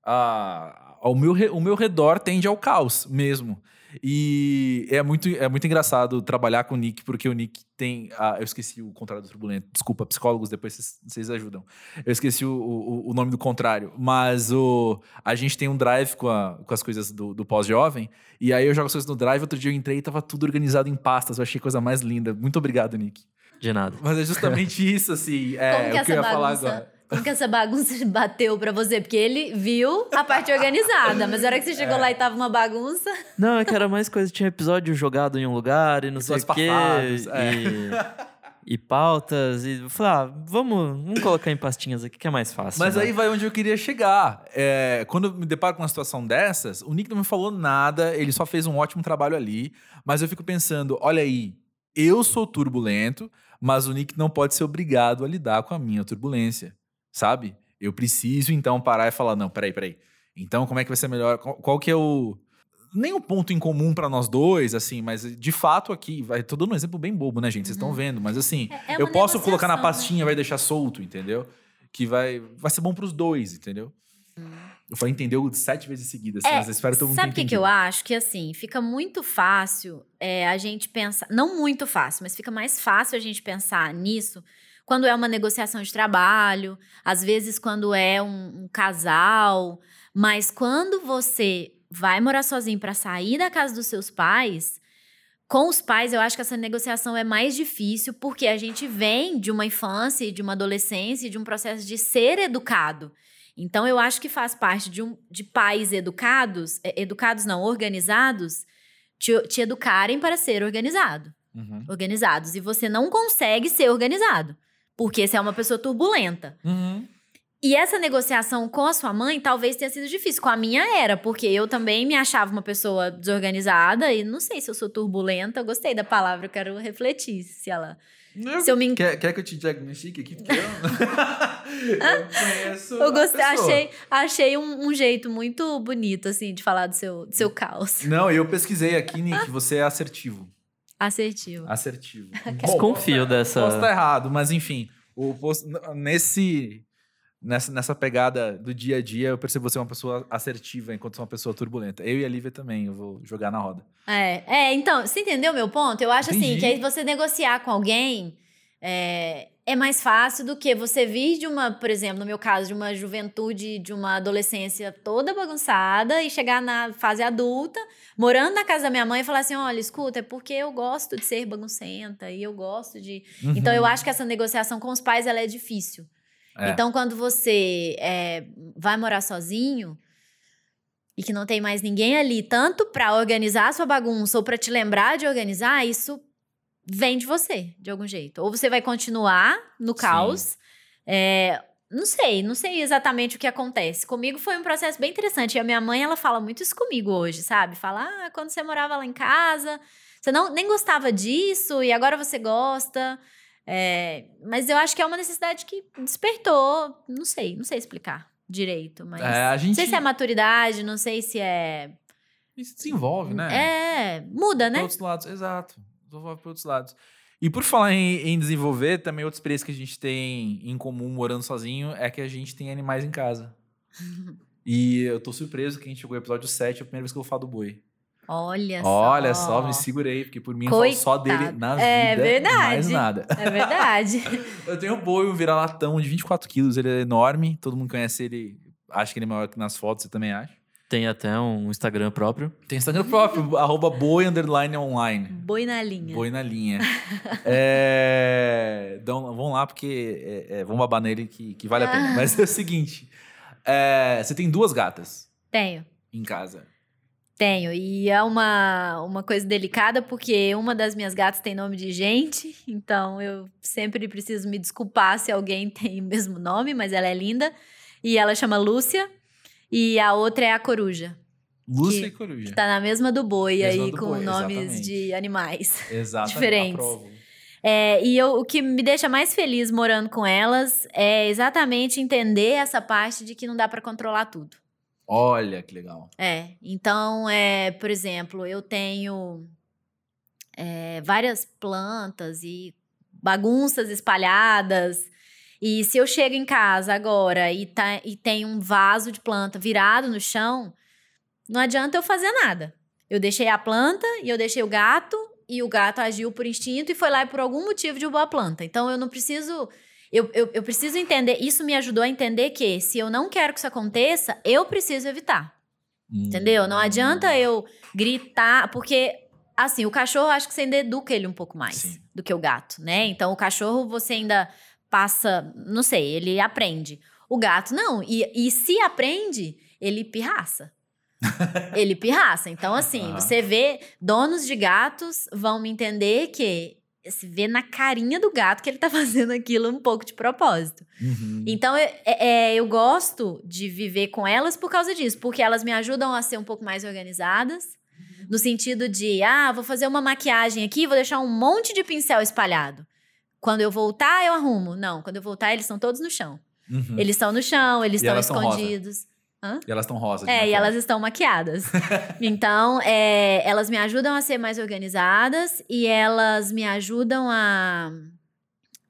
a, ao meu, o meu redor tende ao caos mesmo. E é muito, é muito engraçado trabalhar com o Nick, porque o Nick tem. a- eu esqueci o contrário do turbulento. Desculpa, psicólogos, depois vocês- ajudam. Eu esqueci o, o, o nome do contrário. Mas o, a gente tem um drive com, a- com as coisas do, do pós-jovem. E aí eu jogo as coisas no drive. Outro dia eu entrei e tava tudo organizado em pastas. Eu achei a coisa mais linda. Muito obrigado, Nick. De nada. Mas é justamente isso, assim. É, Como que o que eu ia falar bagunça, agora. Como que essa bagunça bateu pra você? Porque ele viu a parte organizada, mas a hora que você É. chegou lá e tava uma bagunça. Não, é que era mais coisa. Tinha episódio jogado em um lugar e não sei o quê. pafados, é. E, e pautas. E eu falei, ah, vamos, vamos colocar em pastinhas aqui que é mais fácil. Mas né? aí vai onde eu queria chegar. É, quando eu me deparo com uma situação dessas, o Nick não me falou nada, ele só fez um ótimo trabalho ali. Mas eu fico pensando: olha aí, eu sou turbulento, mas o Nick não pode ser obrigado a lidar com a minha turbulência, sabe? Eu preciso então parar e falar: não, peraí, peraí. Então, como é que vai ser melhor? Qual, qual que é o. Nem um ponto em comum pra nós dois, assim, mas de fato aqui, vai, tô dando um exemplo bem bobo, né, gente? Vocês estão vendo, mas assim, É- é eu posso colocar na né? pastinha, vai deixar solto, entendeu? Que vai, vai ser bom pros dois, entendeu? Eu falei, entendeu sete vezes seguidas, assim, É, mas eu espero todo mundo Sabe o que, que eu acho? Que assim, fica muito fácil é, a gente pensar. Não muito fácil, mas fica mais fácil a gente pensar nisso quando é uma negociação de trabalho, às vezes quando é um, um casal. Mas quando você vai morar sozinho para sair da casa dos seus pais, com os pais, eu acho que essa negociação é mais difícil, porque a gente vem de uma infância, e de uma adolescência, de um processo de ser educado. Então, eu acho que faz parte de, um, de pais educados, eh, educados não, organizados, te, te educarem para ser organizado. Uhum. Organizados. E você não consegue ser organizado, porque você é uma pessoa turbulenta. Uhum. E essa negociação com a sua mãe talvez tenha sido difícil. Com a minha era, porque eu também me achava uma pessoa desorganizada e não sei se eu sou turbulenta. Eu gostei da palavra, eu quero refletir se ela. Se eu me Quer, quer que eu te diagnostique aqui? Porque eu, eu conheço Eu gostei, achei, achei um, um jeito muito bonito, assim, de falar do seu, do seu caos. Não, eu pesquisei aqui, Nick, você é assertivo. Assertivo. Assertivo. Desconfio dessa. Posso estar errado, mas enfim, o post- nesse nessa, nessa pegada do dia a dia, eu percebo você uma pessoa assertiva enquanto é uma pessoa turbulenta. Eu e a Lívia também, eu vou jogar na roda. É, é então, você entendeu meu ponto? Eu acho assim, Entendi. que aí você negociar com alguém é, é mais fácil do que você vir de uma, por exemplo, no meu caso, de uma juventude, de uma adolescência toda bagunçada e chegar na fase adulta, morando na casa da minha mãe e falar assim: olha, escuta, é porque eu gosto de ser baguncenta e eu gosto de. Então eu acho que essa negociação com os pais ela é difícil. É. Então, quando você é, vai morar sozinho e que não tem mais ninguém ali, tanto para organizar a sua bagunça ou para te lembrar de organizar, isso vem de você, de algum jeito. Ou você vai continuar no caos. é, não sei, não sei exatamente o que acontece. Comigo foi um processo bem interessante. E a minha mãe, ela fala muito isso comigo hoje, sabe? Fala, ah, quando você morava lá em casa, você não, nem gostava disso e agora você gosta. É, mas eu acho que é uma necessidade que despertou. Não sei, não sei explicar direito, mas. É, a Não gente sei se é maturidade, não sei se é. se desenvolve, né? É, muda, Para né? outros lados, exato. Desenvolve para outros lados. E por falar em, em desenvolver, também outra experiência que a gente tem em comum morando sozinho é que a gente tem animais em casa. e eu tô surpreso que a gente chegou no episódio 7, é a primeira vez que eu vou falar do boi. Olha só. Olha só, me segurei, porque por mim eu falo só dele Coitado. na É vida. verdade. Mais nada. É verdade. Eu tenho um boi, um vira-latão de 24 quilos, ele é enorme, todo mundo conhece ele, acho que ele é maior que nas fotos, você também acha? Tem até um Instagram próprio. Tem Instagram próprio, arroba boi underline online. Boi na linha. Boi na linha. é, então, vamos lá, porque é, é, vamos babar nele que, que vale a pena. Ah. Mas é o seguinte: é, você tem duas gatas Tenho. em casa. Tenho. E é uma, uma coisa delicada, porque uma das minhas gatas tem nome de gente, então eu sempre preciso me desculpar se alguém tem o mesmo nome, mas ela é linda. E ela chama Lúcia. E a outra é a coruja. Lúcia Que- e Coruja. Tá na mesma do boi Mesma aí, do com boi, nomes exatamente. de animais. Exatamente. diferentes. aprovo. É, e eu- o que me deixa mais feliz morando com elas é exatamente entender essa parte de que não dá pra controlar tudo. Olha que legal. É, então, é, por exemplo, eu tenho é, várias plantas e bagunças espalhadas. E se eu chego em casa agora e, tá, e tem um vaso de planta virado no chão, não adianta eu fazer nada. Eu deixei a planta e eu deixei o gato, e o gato agiu por instinto e foi lá e por algum motivo derrubou a planta. Então eu não preciso. Eu, eu, eu preciso entender. Isso me ajudou a entender que se eu não quero que isso aconteça, eu preciso evitar. Entendeu? Não adianta eu gritar, porque assim, o cachorro acho que você ainda educa ele um pouco mais Sim. do que o gato, né? Então o cachorro você ainda passa, não sei, ele aprende. O gato não, e, e se aprende, ele pirraça. ele pirraça. Então, assim, Aham. você vê, donos de gatos vão me entender que se vê na carinha do gato que ele tá fazendo aquilo um pouco de propósito. Uhum. Então, eu, é- é, eu gosto de viver com elas por causa disso, porque elas me ajudam a ser um pouco mais organizadas, no sentido de, ah, vou fazer uma maquiagem aqui, vou deixar um monte de pincel espalhado. Quando eu voltar, eu arrumo. Não, quando eu voltar, eles estão todos no chão. Uhum. Eles estão no chão, eles E estão escondidos. E elas estão rosas. É, e elas estão maquiadas. então, é, elas me ajudam a ser mais organizadas e elas me ajudam a,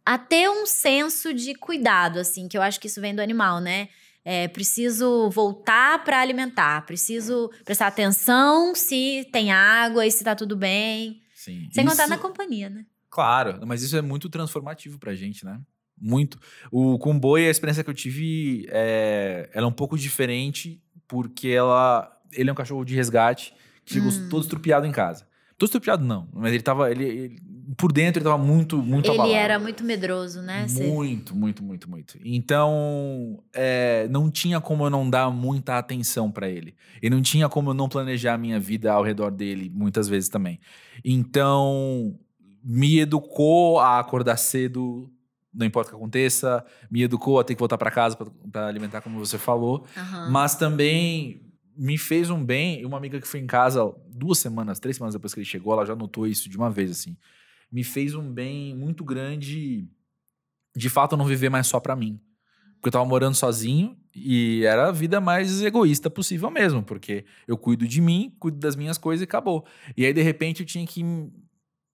a ter um senso de cuidado, assim, que eu acho que isso vem do animal, né? É, preciso voltar para alimentar, preciso prestar atenção se tem água e se tá tudo bem. Sim. Sem contar Isso- na companhia, né? Claro, mas isso é muito transformativo pra gente, né? Muito. O, com o boi, a experiência que eu tive, é, ela é um pouco diferente, porque ela, ele é um cachorro de resgate que chegou Hum. todo estrupiado em casa. Todo estrupiado não, mas ele tava, ele, ele- por dentro ele tava muito, muito Ele abalado. era muito medroso, né? Muito, muito, muito, muito. Então, é, não tinha como eu não dar muita atenção pra ele. E não tinha como eu não planejar a minha vida ao redor dele, muitas vezes também. Então, me educou a acordar cedo, não importa o que aconteça. Me educou a ter que voltar pra casa pra alimentar, como você falou. Aham. Mas também me fez um bem. e Uma amiga que foi em casa duas semanas, três semanas depois que ele chegou, ela já notou isso de uma vez, assim. Me fez um bem muito grande, de fato, não viver mais só pra mim. Porque eu tava morando sozinho e era a vida mais egoísta possível mesmo, porque eu cuido de mim, cuido das minhas coisas e acabou. E aí, de repente, eu tinha que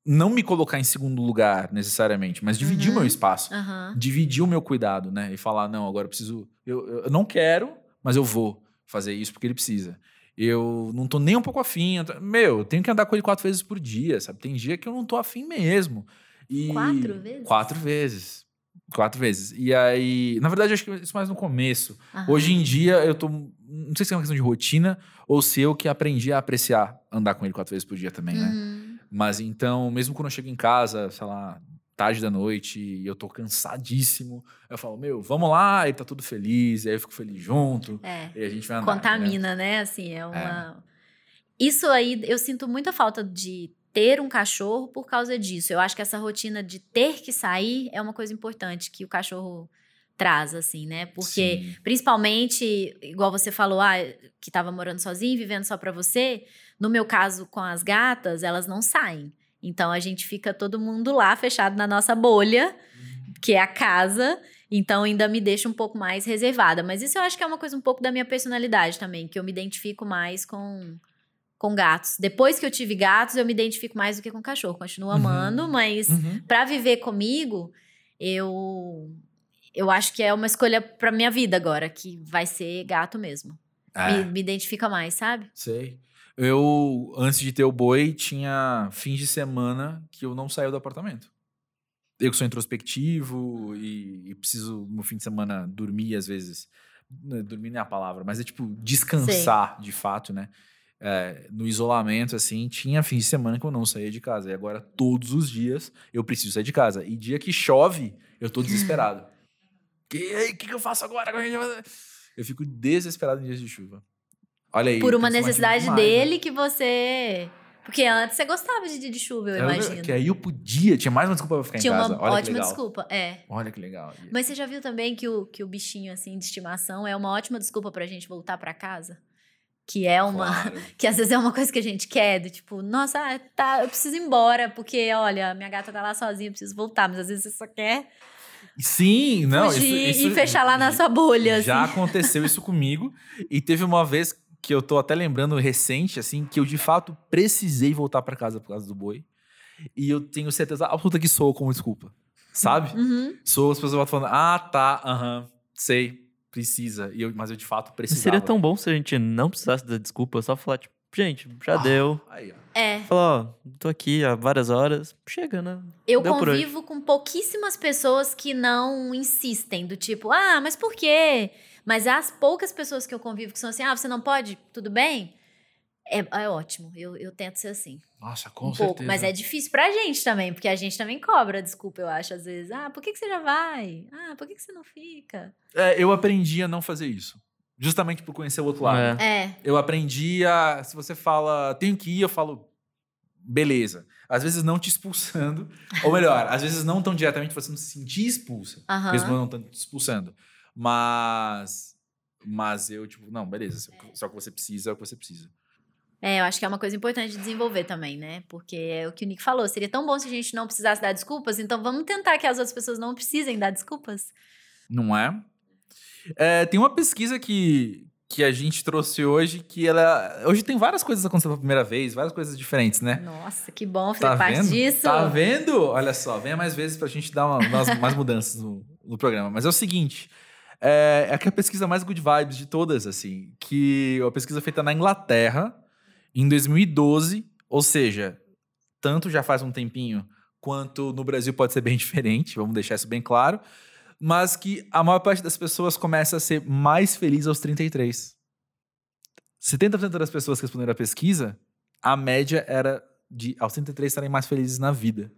não me colocar em segundo lugar necessariamente, mas dividir o Uhum. meu espaço, Aham. dividir o meu cuidado, né? E falar, não, agora eu preciso. Eu, eu não quero, mas eu vou fazer isso porque ele precisa. Eu não tô nem um pouco afim. tô- meu, eu tenho que andar com ele quatro vezes por dia, sabe? Tem dia que eu não tô afim mesmo. E Quatro vezes? Quatro vezes. Quatro vezes. E aí, na verdade, acho que isso mais no começo. aham. Hoje em dia, eu tô. Não sei se é uma questão de rotina ou se eu que aprendi a apreciar andar com ele quatro vezes por dia também, né? Mas então, mesmo quando eu chego em casa, sei lá, tarde da noite, e eu tô cansadíssimo, eu falo, meu, vamos lá, e tá tudo feliz, e aí eu fico feliz junto, É. e a gente vai andar. Contamina, né? Assim, é uma. Isso aí, eu sinto muita falta de ter um cachorro por causa disso. Eu acho que essa rotina de ter que sair é uma coisa importante que o cachorro traz, assim, né? Porque, Sim. principalmente, igual você falou, ah, que tava morando sozinho, vivendo só pra você. No meu caso, com as gatas, elas não saem. Então a gente fica todo mundo lá, fechado na nossa bolha, que é a casa. Então ainda me deixa um pouco mais reservada. Mas isso eu acho que é uma coisa um pouco da minha personalidade também, que eu me identifico mais com, com gatos. Depois que eu tive gatos, eu me identifico mais do que com cachorro. Continuo Uhum. amando, mas Uhum. pra viver comigo, eu eu acho que é uma escolha pra minha vida agora, que vai ser gato mesmo. É, Me, me identifica mais, sabe? sei. Eu, antes de ter o boi, tinha fins de semana que eu não saía do apartamento. Eu que sou introspectivo e, e preciso, no fim de semana, dormir às vezes. Não, Dormir não é a palavra, mas é tipo descansar de fato, né? É, no isolamento, assim, tinha fins de semana que eu não saía de casa. E agora, todos os dias, eu preciso sair de casa. E dia que chove, eu tô desesperado. Que, que, que eu faço agora? Eu fico desesperado em dias de chuva. Olha aí. Por uma necessidade demais, né? dele que você. Porque antes você gostava de dia de chuva, eu imagino. Que aí eu podia, tinha mais uma desculpa pra ficar Tinha em uma casa. Olha que ótima legal. desculpa. É. Olha que legal. Mas você já viu também que o, que o bichinho assim de estimação é uma ótima desculpa pra gente voltar pra casa? Que é uma. Claro. Que às vezes é uma coisa que a gente quer, do tipo, nossa, tá, eu preciso ir embora, porque, olha, minha gata tá lá sozinha, eu preciso voltar. Mas às vezes você só quer Sim, não. fugir isso, isso e fechar lá na sua bolha, Já assim. aconteceu isso comigo. E teve uma vez que eu tô até lembrando recente, assim, que eu de fato precisei voltar pra casa por causa do boi. E eu tenho certeza absoluta que sou como desculpa. Sabe? Uhum. Sou as pessoas falando, ah, tá, aham, sei, precisa. E eu, mas eu de fato Mas precisava. seria tão bom se a gente não precisasse da desculpa, só falar, tipo, gente, já Ah, deu. Aí, ó. É. Falar, ó, tô aqui há várias horas. Chega, né? Eu Deu convivo com pouquíssimas pessoas que não insistem, do tipo, ah, mas por quê? Mas as poucas pessoas que eu convivo que são assim, ah, você não pode? Tudo bem? É, é ótimo, eu, eu tento ser assim. Nossa, com um certeza. pouco. Mas é difícil pra gente também, porque a gente também cobra, desculpa, eu acho, às vezes. Ah, por que, que você já vai? Ah, por que, que você não fica? É, eu aprendi a não fazer isso. Justamente por conhecer o outro lado. É. É. Eu aprendi a. Se você fala, tenho que ir, eu falo, beleza. Às vezes não te expulsando. ou melhor, às vezes não tão diretamente você não se sentir expulsa. Aham. Mesmo não estando te expulsando. Mas. Mas eu, tipo, não, beleza. Só que- Só que você precisa, é o que você precisa. É, eu acho que é uma coisa importante de desenvolver também, né? Porque é o que o Nick falou. Seria tão bom se a gente não precisasse dar desculpas, então vamos tentar que as outras pessoas não precisem dar desculpas. Não é? É, tem uma pesquisa que, que a gente trouxe hoje que ela. Hoje tem várias coisas acontecendo pela primeira vez, várias coisas diferentes, né? Nossa, que bom fazer Tá parte vendo? disso. Tá vendo? Olha só, venha mais vezes pra gente dar uma- umas, mais mudanças no, no programa. Mas é o seguinte: é, é que a pesquisa mais good vibes de todas, assim, que é uma pesquisa feita na Inglaterra em 2012, ou seja, tanto já faz um tempinho quanto no Brasil pode ser bem diferente, vamos deixar isso bem claro, mas que a maior parte das pessoas começa a ser mais feliz aos 33. 70% das pessoas que responderam a pesquisa, a média era de aos 33 estarem mais felizes na vida.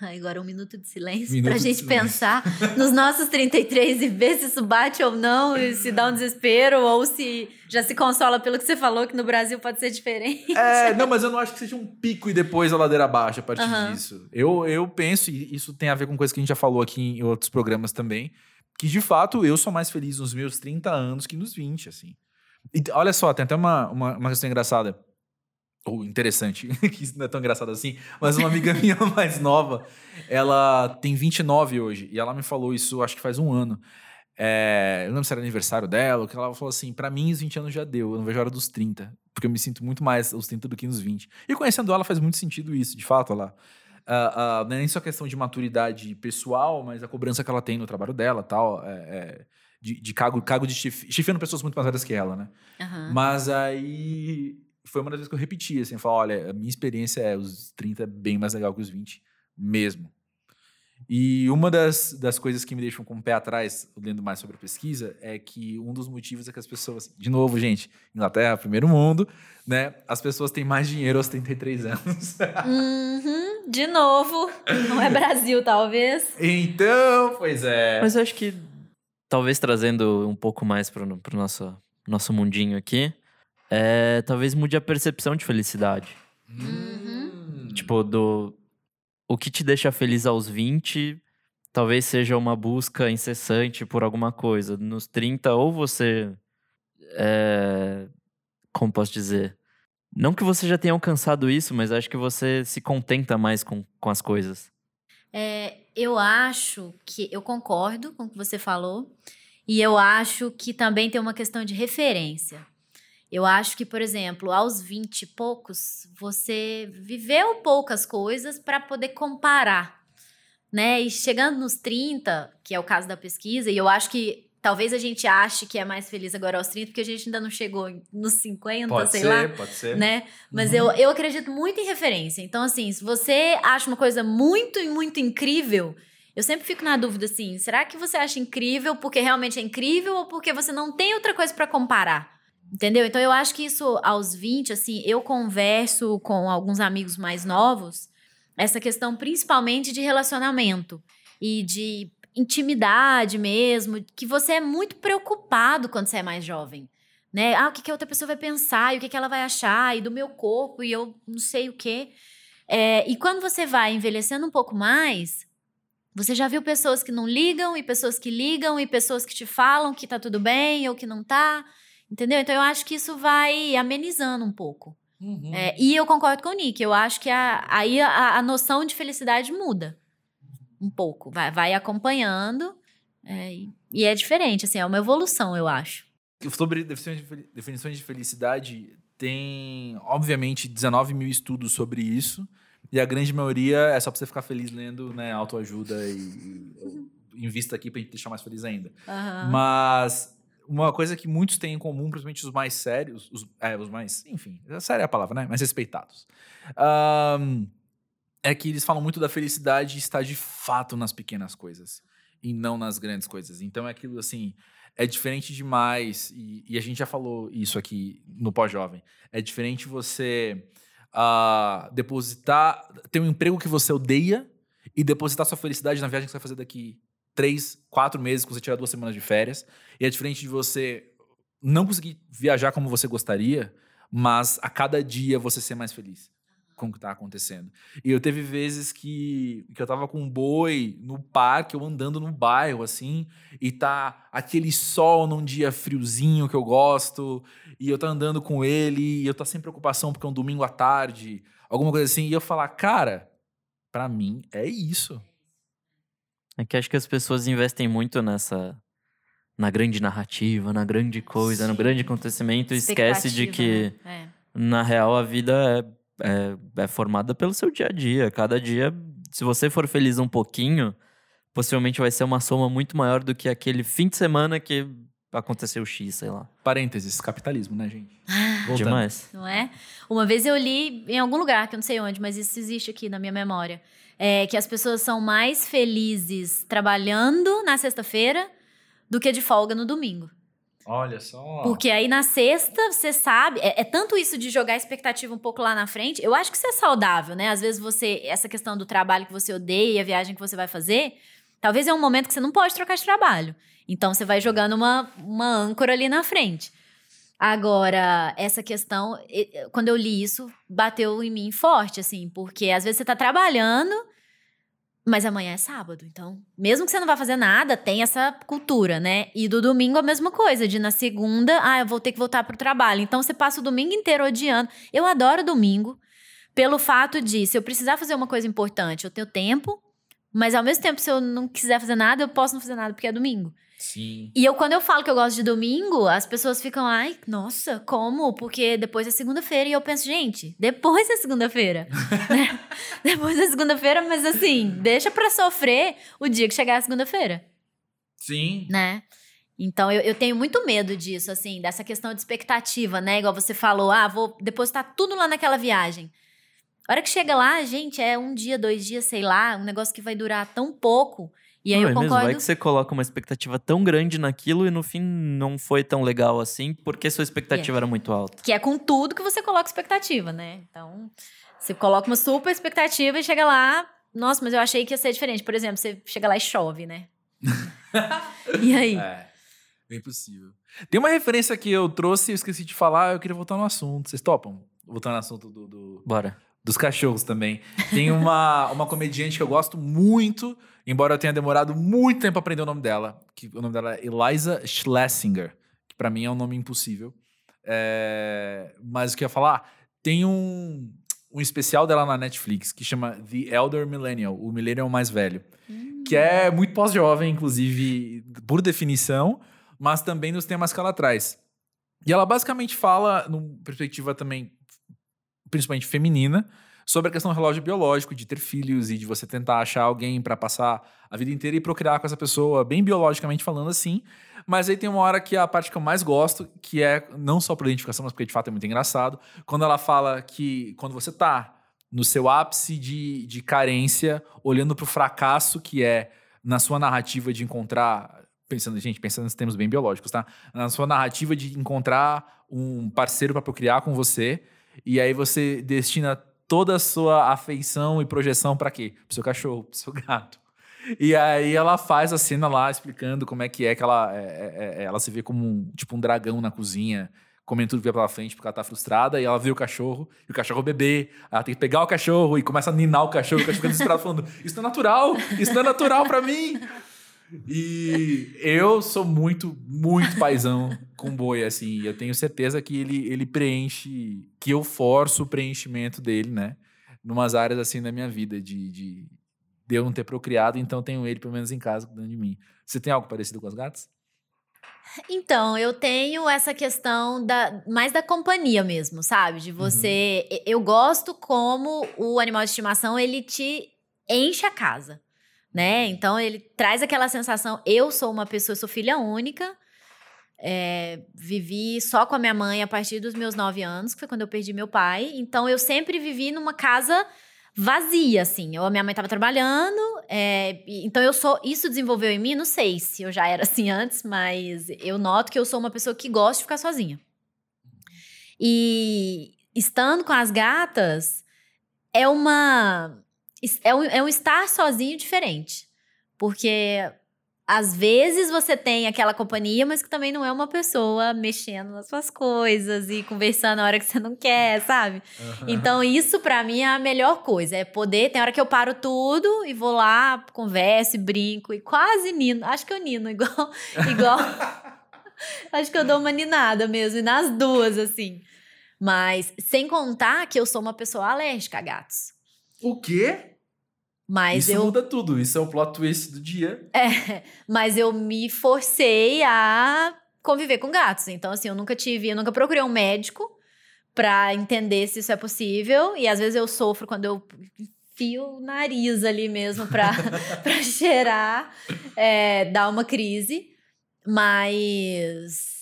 Agora um minuto de silêncio Minuto pra de gente pensar nos nossos 33 e ver se isso bate ou não, e se dá um desespero, ou se já se consola pelo que você falou, que no Brasil pode ser diferente. É, não, mas eu não acho que seja um pico e depois a ladeira abaixo a partir Aham. disso. Eu, eu penso, e isso tem a ver com coisa que a gente já falou aqui em outros programas também, que de fato eu sou mais feliz nos meus 30 anos que nos 20, assim. E olha só, tem até uma, uma, uma questão engraçada, ou interessante, que isso não é tão engraçado assim, mas uma amiga minha mais nova, ela tem 29 hoje, e ela me falou isso acho que faz um ano. É, eu não lembro se era aniversário dela, que ela falou assim: pra mim, os 20 anos já deu, eu não vejo a hora dos 30, porque eu me sinto muito mais aos 30 do que nos 20. E conhecendo ela, faz muito sentido isso, de fato, ela. uh, uh, não é nem só questão de maturidade pessoal, mas a cobrança que ela tem no trabalho dela tal. É, é, de, de cargo, cargo de chif, chefiando pessoas muito mais velhas que ela, né? Aham. Mas aí foi uma das vezes que eu repeti, assim, falar, olha, a minha experiência é os 30 é bem mais legal que os 20, mesmo. E uma das, das coisas que me deixam com o pé atrás, lendo mais sobre a pesquisa, é que um dos motivos é que as pessoas, de novo, gente, Inglaterra, primeiro mundo, né? As pessoas têm mais dinheiro aos 33 anos. Uhum, de novo. Não é Brasil, talvez. então, pois é. Mas eu acho que, talvez trazendo um pouco mais pro, pro nosso, nosso mundinho aqui, é, talvez mude a percepção de felicidade. Hum. Tipo, do. O que te deixa feliz aos 20 talvez seja uma busca incessante por alguma coisa. Nos 30, ou você. É, como posso dizer? Não que você já tenha alcançado isso, mas acho que você se contenta mais com, com as coisas. É, eu acho que eu concordo com o que você falou e eu acho que também tem uma questão de referência. Eu acho que, por exemplo, aos 20 e poucos, você viveu poucas coisas para poder comparar, né? E chegando nos 30, que é o caso da pesquisa, e eu acho que talvez a gente ache que é mais feliz agora aos 30, porque a gente ainda não chegou nos 50, Pode sei ser, lá pode ser. né? Mas Uhum. eu, eu acredito muito em referência. Então, assim, se você acha uma coisa muito, muito incrível, eu sempre fico na dúvida, assim, será que você acha incrível porque realmente é incrível ou porque você não tem outra coisa pra comparar? Entendeu? Então, eu acho que isso, aos 20, assim, eu converso com alguns amigos mais novos, essa questão principalmente de relacionamento e de intimidade mesmo, que você é muito preocupado quando você é mais jovem né? Ah, o que, que a outra pessoa vai pensar, e o que, que ela vai achar, e do meu corpo, e eu não sei o quê. É, e quando você vai envelhecendo um pouco mais, você já viu pessoas que não ligam, e pessoas que ligam, e pessoas que te falam que tá tudo bem ou que não tá. Entendeu? Então eu acho que isso vai amenizando um pouco. Uhum. É, e eu concordo com o Nick, eu acho que a- aí a, a noção de felicidade muda um pouco, vai, vai acompanhando. é, e- é diferente, assim, é uma evolução, eu acho. Sobre definições de fel- definições de felicidade, tem, obviamente, 19 mil estudos sobre isso. E a grande maioria é só pra você ficar feliz lendo, né? Autoajuda e, e invista aqui pra gente deixar mais feliz ainda. Aham. Mas uma coisa que muitos têm em comum, principalmente os mais sérios, os, é, os mais, enfim, séria é a palavra, né? Mais respeitados. Ahn, é que eles falam muito da felicidade estar de fato nas pequenas coisas e não nas grandes coisas. Então é aquilo assim, é diferente demais, e, e a gente já falou isso aqui no pós-jovem. É diferente você ah, depositar, ter um emprego que você odeia e depositar sua felicidade na viagem que você vai fazer daqui três, quatro meses, você tirar duas semanas de férias. E é diferente de você não conseguir viajar como você gostaria, mas a cada dia você ser mais feliz com o que tá acontecendo. E eu teve vezes que, que eu tava com um boi no parque, ou andando no bairro, assim, e tá aquele sol num dia friozinho que eu gosto, e eu tá andando com ele, e eu tá sem preocupação porque é um domingo à tarde, alguma coisa assim, e eu falar, cara, pra mim é isso. É que acho que as pessoas investem muito nessa. Na grande narrativa, na grande coisa, no Sim. grande acontecimento, e esquece de que, né? na real, a vida é, é, é formada pelo seu dia a dia. Cada dia, se você for feliz um pouquinho, possivelmente vai ser uma soma muito maior do que aquele fim de semana que aconteceu X, sei lá. Parênteses, capitalismo, né, gente? É. Voltando. Demais. não é? Uma vez eu li em algum lugar, que eu não sei onde, mas isso existe aqui na minha memória, é que as pessoas são mais felizes trabalhando na sexta-feira do que de folga no domingo. Olha só. Porque aí na sexta, você sabe, é, é tanto isso de jogar a expectativa um pouco lá na frente. Eu acho que isso é saudável, né? Às vezes você, essa questão do trabalho que você odeia, a viagem que você vai fazer, talvez é um momento que você não pode trocar de trabalho. Então você vai jogando uma, uma âncora ali na frente. Agora, essa questão, quando eu li isso, bateu em mim forte, assim, porque às vezes você tá trabalhando, mas amanhã é sábado, então, mesmo que você não vá fazer nada, tem essa cultura, né? E do domingo a mesma coisa, de na segunda, ah, eu vou ter que voltar pro trabalho. Então você passa o domingo inteiro odiando. Eu adoro domingo, pelo fato de, se eu precisar fazer uma coisa importante, eu tenho tempo, Mas ao mesmo tempo, se eu não quiser fazer nada, eu posso não fazer nada porque é domingo. Sim. E eu, quando eu falo que eu gosto de domingo, as pessoas ficam, ai, nossa, como? Porque depois é segunda-feira. E eu penso, gente, depois é segunda-feira. né? Depois é segunda-feira, mas assim, deixa pra sofrer o dia que chegar a segunda-feira, Sim. né? Então, eu, eu tenho muito medo disso, assim, dessa questão de expectativa, né? Igual você falou, ah, vou depositar tudo lá naquela viagem. A hora que chega lá, gente, é um dia, dois dias, sei lá, um negócio que vai durar tão pouco. E aí Não, eu é mesmo, concordo. vai que você coloca uma expectativa tão grande naquilo e no fim não foi tão legal assim, porque sua expectativa era muito alta. Que é com tudo que você coloca expectativa, né? Então, você coloca uma super expectativa e chega lá. Nossa, mas eu achei que ia ser diferente. Por exemplo, você chega lá e chove, né? e aí? É. Bem possível. Tem uma referência que eu trouxe e eu esqueci de falar, eu queria voltar no assunto. Vocês topam? Voltar no assunto do- do, Bora. Dos cachorros também. Tem uma, uma comediante que eu gosto muito, embora eu tenha demorado muito tempo pra aprender o nome dela. Que o nome dela é Eliza Schlesinger, que pra mim é um nome impossível. É, mas o que eu ia falar? Tem um, um especial dela na Netflix que chama The Elder Millennial, o Millennial mais velho. Que é muito pós-jovem, inclusive, por definição, mas também nos temas que ela traz. E ela basicamente fala, numa perspectiva também, principalmente feminina, sobre a questão do relógio biológico, de ter filhos e de você tentar achar alguém pra passar a vida inteira e procriar com essa pessoa, bem biologicamente falando assim. Mas aí tem uma hora que é a parte que eu mais gosto, que é não só por identificação, mas porque de fato é muito engraçado, quando ela fala que quando você tá no seu ápice de, de carência, olhando pro fracasso que é na sua narrativa de encontrar. Pensando, gente, pensando nos termos bem biológicos, tá? Na sua narrativa de encontrar um parceiro pra procriar com você, e aí você destina toda a sua afeição e projeção pra quê? Pro seu cachorro, pro seu gato. E aí ela faz a cena lá explicando como é que é que ela, é, é, é, ela se vê como um, tipo um dragão na cozinha, comendo tudo que vê pela frente porque ela tá frustrada, e ela vê o cachorro, e o cachorro bebê, ela tem que pegar o cachorro e começa a ninar o cachorro, o cachorro fica desesperado falando, isso não é natural, isso não é natural pra mim. E eu sou muito, muito paizão com boi, assim, e eu tenho certeza que ele, ele preenche, que eu forço o preenchimento dele, né? Numas áreas assim da minha vida, de, de, de eu não ter procriado, então tenho ele pelo menos em casa cuidando de mim. Você tem algo parecido com as gatas? Então, eu tenho essa questão da mais da companhia mesmo, sabe? De você. e- Eu gosto como o animal de estimação ele te enche a casa, né? Então ele traz aquela sensação. Eu sou uma pessoa, sou filha única. é, vivi só com a minha mãe a partir dos meus nove anos, que foi quando eu perdi meu pai. Então eu sempre vivi numa casa vazia, assim. Eu, a minha mãe estava trabalhando, é, então eu sou. Isso desenvolveu em mim, não sei se eu já era assim antes, mas eu noto que eu sou uma pessoa que gosta de ficar sozinha. E estando com as gatas, é uma. É um, é um estar sozinho diferente. Porque às vezes você tem aquela companhia, mas que também não é uma pessoa mexendo nas suas coisas e conversando na hora que você não quer, sabe? Então, isso pra mim é a melhor coisa. É poder. Tem hora que eu paro tudo e vou lá, converso e brinco e quase nino. Acho que eu nino igual. igual acho que eu dou uma ninada mesmo, e nas duas, assim. Mas, sem contar que eu sou uma pessoa alérgica a gatos. O quê? Mas Isso eu. muda tudo. Isso é o plot twist do dia. É, mas eu me forcei a conviver com gatos. Então, assim, eu nunca tive, eu nunca procurei um médico pra entender se isso é possível. E às vezes eu sofro quando eu enfio o nariz ali mesmo pra, pra cheirar, é, dar uma crise. Mas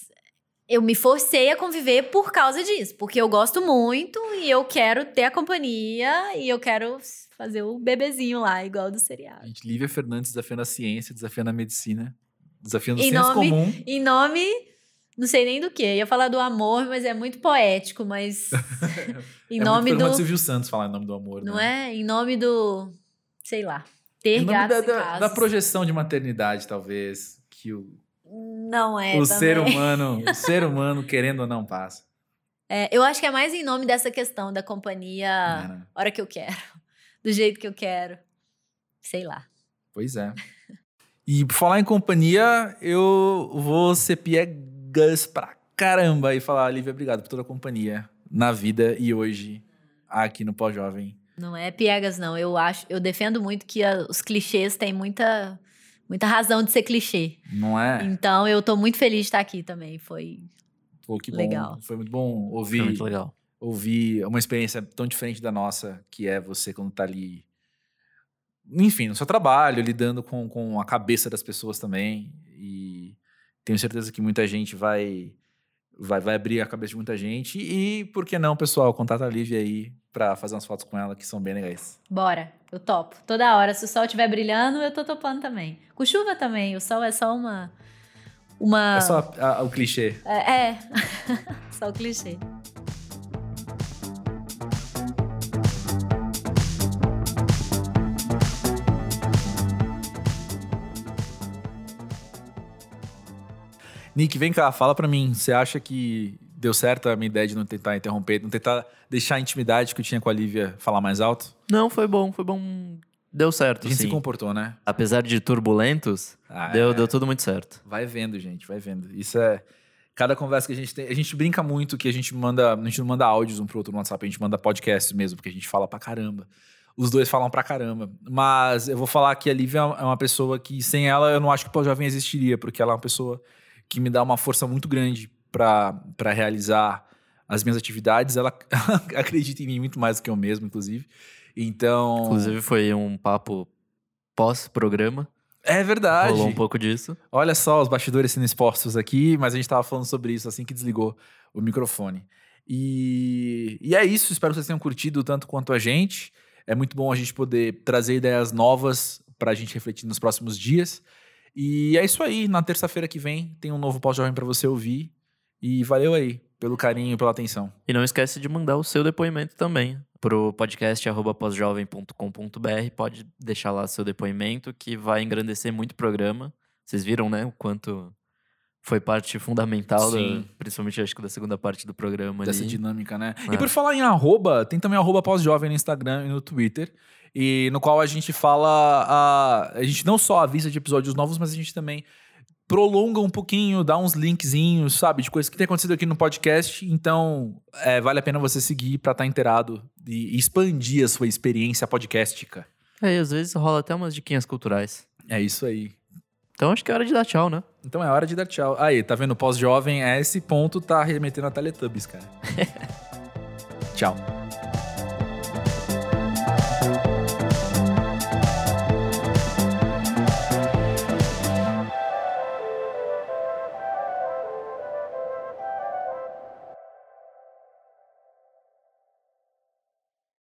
eu me forcei a conviver por causa disso, porque eu gosto muito e eu quero ter a companhia e eu quero fazer o bebezinho lá, igual do seriado. Gente, Lívia Fernandes desafiando a ciência, desafiando a medicina, desafiando o Em senso nome- comum. Em nome, não sei nem do que. Ia falar do amor, mas é muito poético, mas em é nome muito do Silvio Santos falar em nome do amor, não né? é? Em nome do, sei lá, ter Em nome gatos da, da, da projeção de maternidade, talvez, que o, Não é o também. ser humano, o ser humano querendo ou não passa. É, eu acho que é mais em nome dessa questão da companhia, né? hora que eu quero, do jeito que eu quero. Sei lá. Pois é. E por falar em companhia, eu vou ser piegas pra caramba e falar, Lívia, obrigado por toda a companhia na vida e hoje aqui no Pós-Jovem. Não é piegas, não. Eu acho, eu defendo muito que a, os clichês têm muita, muita razão de ser clichê. Não é? Então eu tô muito feliz de estar aqui também. Foi Pô, que bom. Legal. Foi muito bom ouvir, Foi muito legal. ouvir uma experiência tão diferente da nossa, que é você quando tá ali. Enfim, no seu trabalho, lidando com, com a cabeça das pessoas também. E tenho certeza que muita gente vai, vai, vai abrir a cabeça de muita gente. E por que não, pessoal? Contata a Lívia aí pra fazer umas fotos com ela que são bem legais. Bora, eu topo. Toda hora. Se o sol estiver brilhando, eu tô topando também. Com chuva também. O sol é só uma. Uma. É só a- a- o clichê. É. é. só o clichê. Nick, vem cá, fala pra mim. Você acha que deu certo a minha ideia de não tentar interromper, não tentar deixar a intimidade que eu tinha com a Lívia falar mais alto? Não, foi bom, foi bom. Deu certo, A gente sim. se comportou, né? Apesar de turbulentos, Ah, deu, é. deu tudo muito certo. Vai vendo, gente, vai vendo. Isso é. Cada conversa que a gente tem. A gente brinca muito que a gente manda. A gente não manda áudios um pro outro no WhatsApp, a gente manda podcasts mesmo, porque a gente fala pra caramba. Os dois falam pra caramba. Mas eu vou falar que a Lívia é uma pessoa que, sem ela, eu não acho que o Pós-Jovem existiria, porque ela é uma pessoa que me dá uma força muito grande pra realizar as minhas atividades. Ela acredita em mim muito mais do que eu mesmo, inclusive. Então. Inclusive, foi um papo pós-programa. É verdade. Rolou um pouco disso. Olha só os bastidores sendo expostos aqui, mas a gente tava falando sobre isso assim que desligou o microfone. E, e é isso, espero que vocês tenham curtido tanto quanto a gente. É muito bom a gente poder trazer ideias novas pra gente refletir nos próximos dias. E é isso aí, na terça-feira que vem tem um novo pós-jovem pra você ouvir. E valeu aí pelo carinho, pela atenção. E não esquece de mandar o seu depoimento também pro podcast arroba pós-jovem.com.br. Pode deixar lá seu depoimento, que vai engrandecer muito o programa. Vocês viram, né, o quanto foi parte fundamental, da- principalmente acho que da segunda parte do programa dessa ali. dinâmica, né? É. E por falar em arroba, tem também arroba pós-jovem no Instagram e no Twitter. E no qual a gente fala. A, a gente não só avisa de episódios novos, mas a gente também prolonga um pouquinho, dá uns linkzinhos, sabe? De coisas que tem acontecido aqui no podcast. Então, é, vale a pena você seguir pra estar inteirado e, e expandir a sua experiência podcastica. É, e às vezes rola até umas diquinhas culturais. É isso aí. Então acho que é hora de dar tchau, né? Então é hora de dar tchau. Aí, tá vendo? Pós-jovem, é esse ponto tá remetendo a Teletubbies, cara. tchau.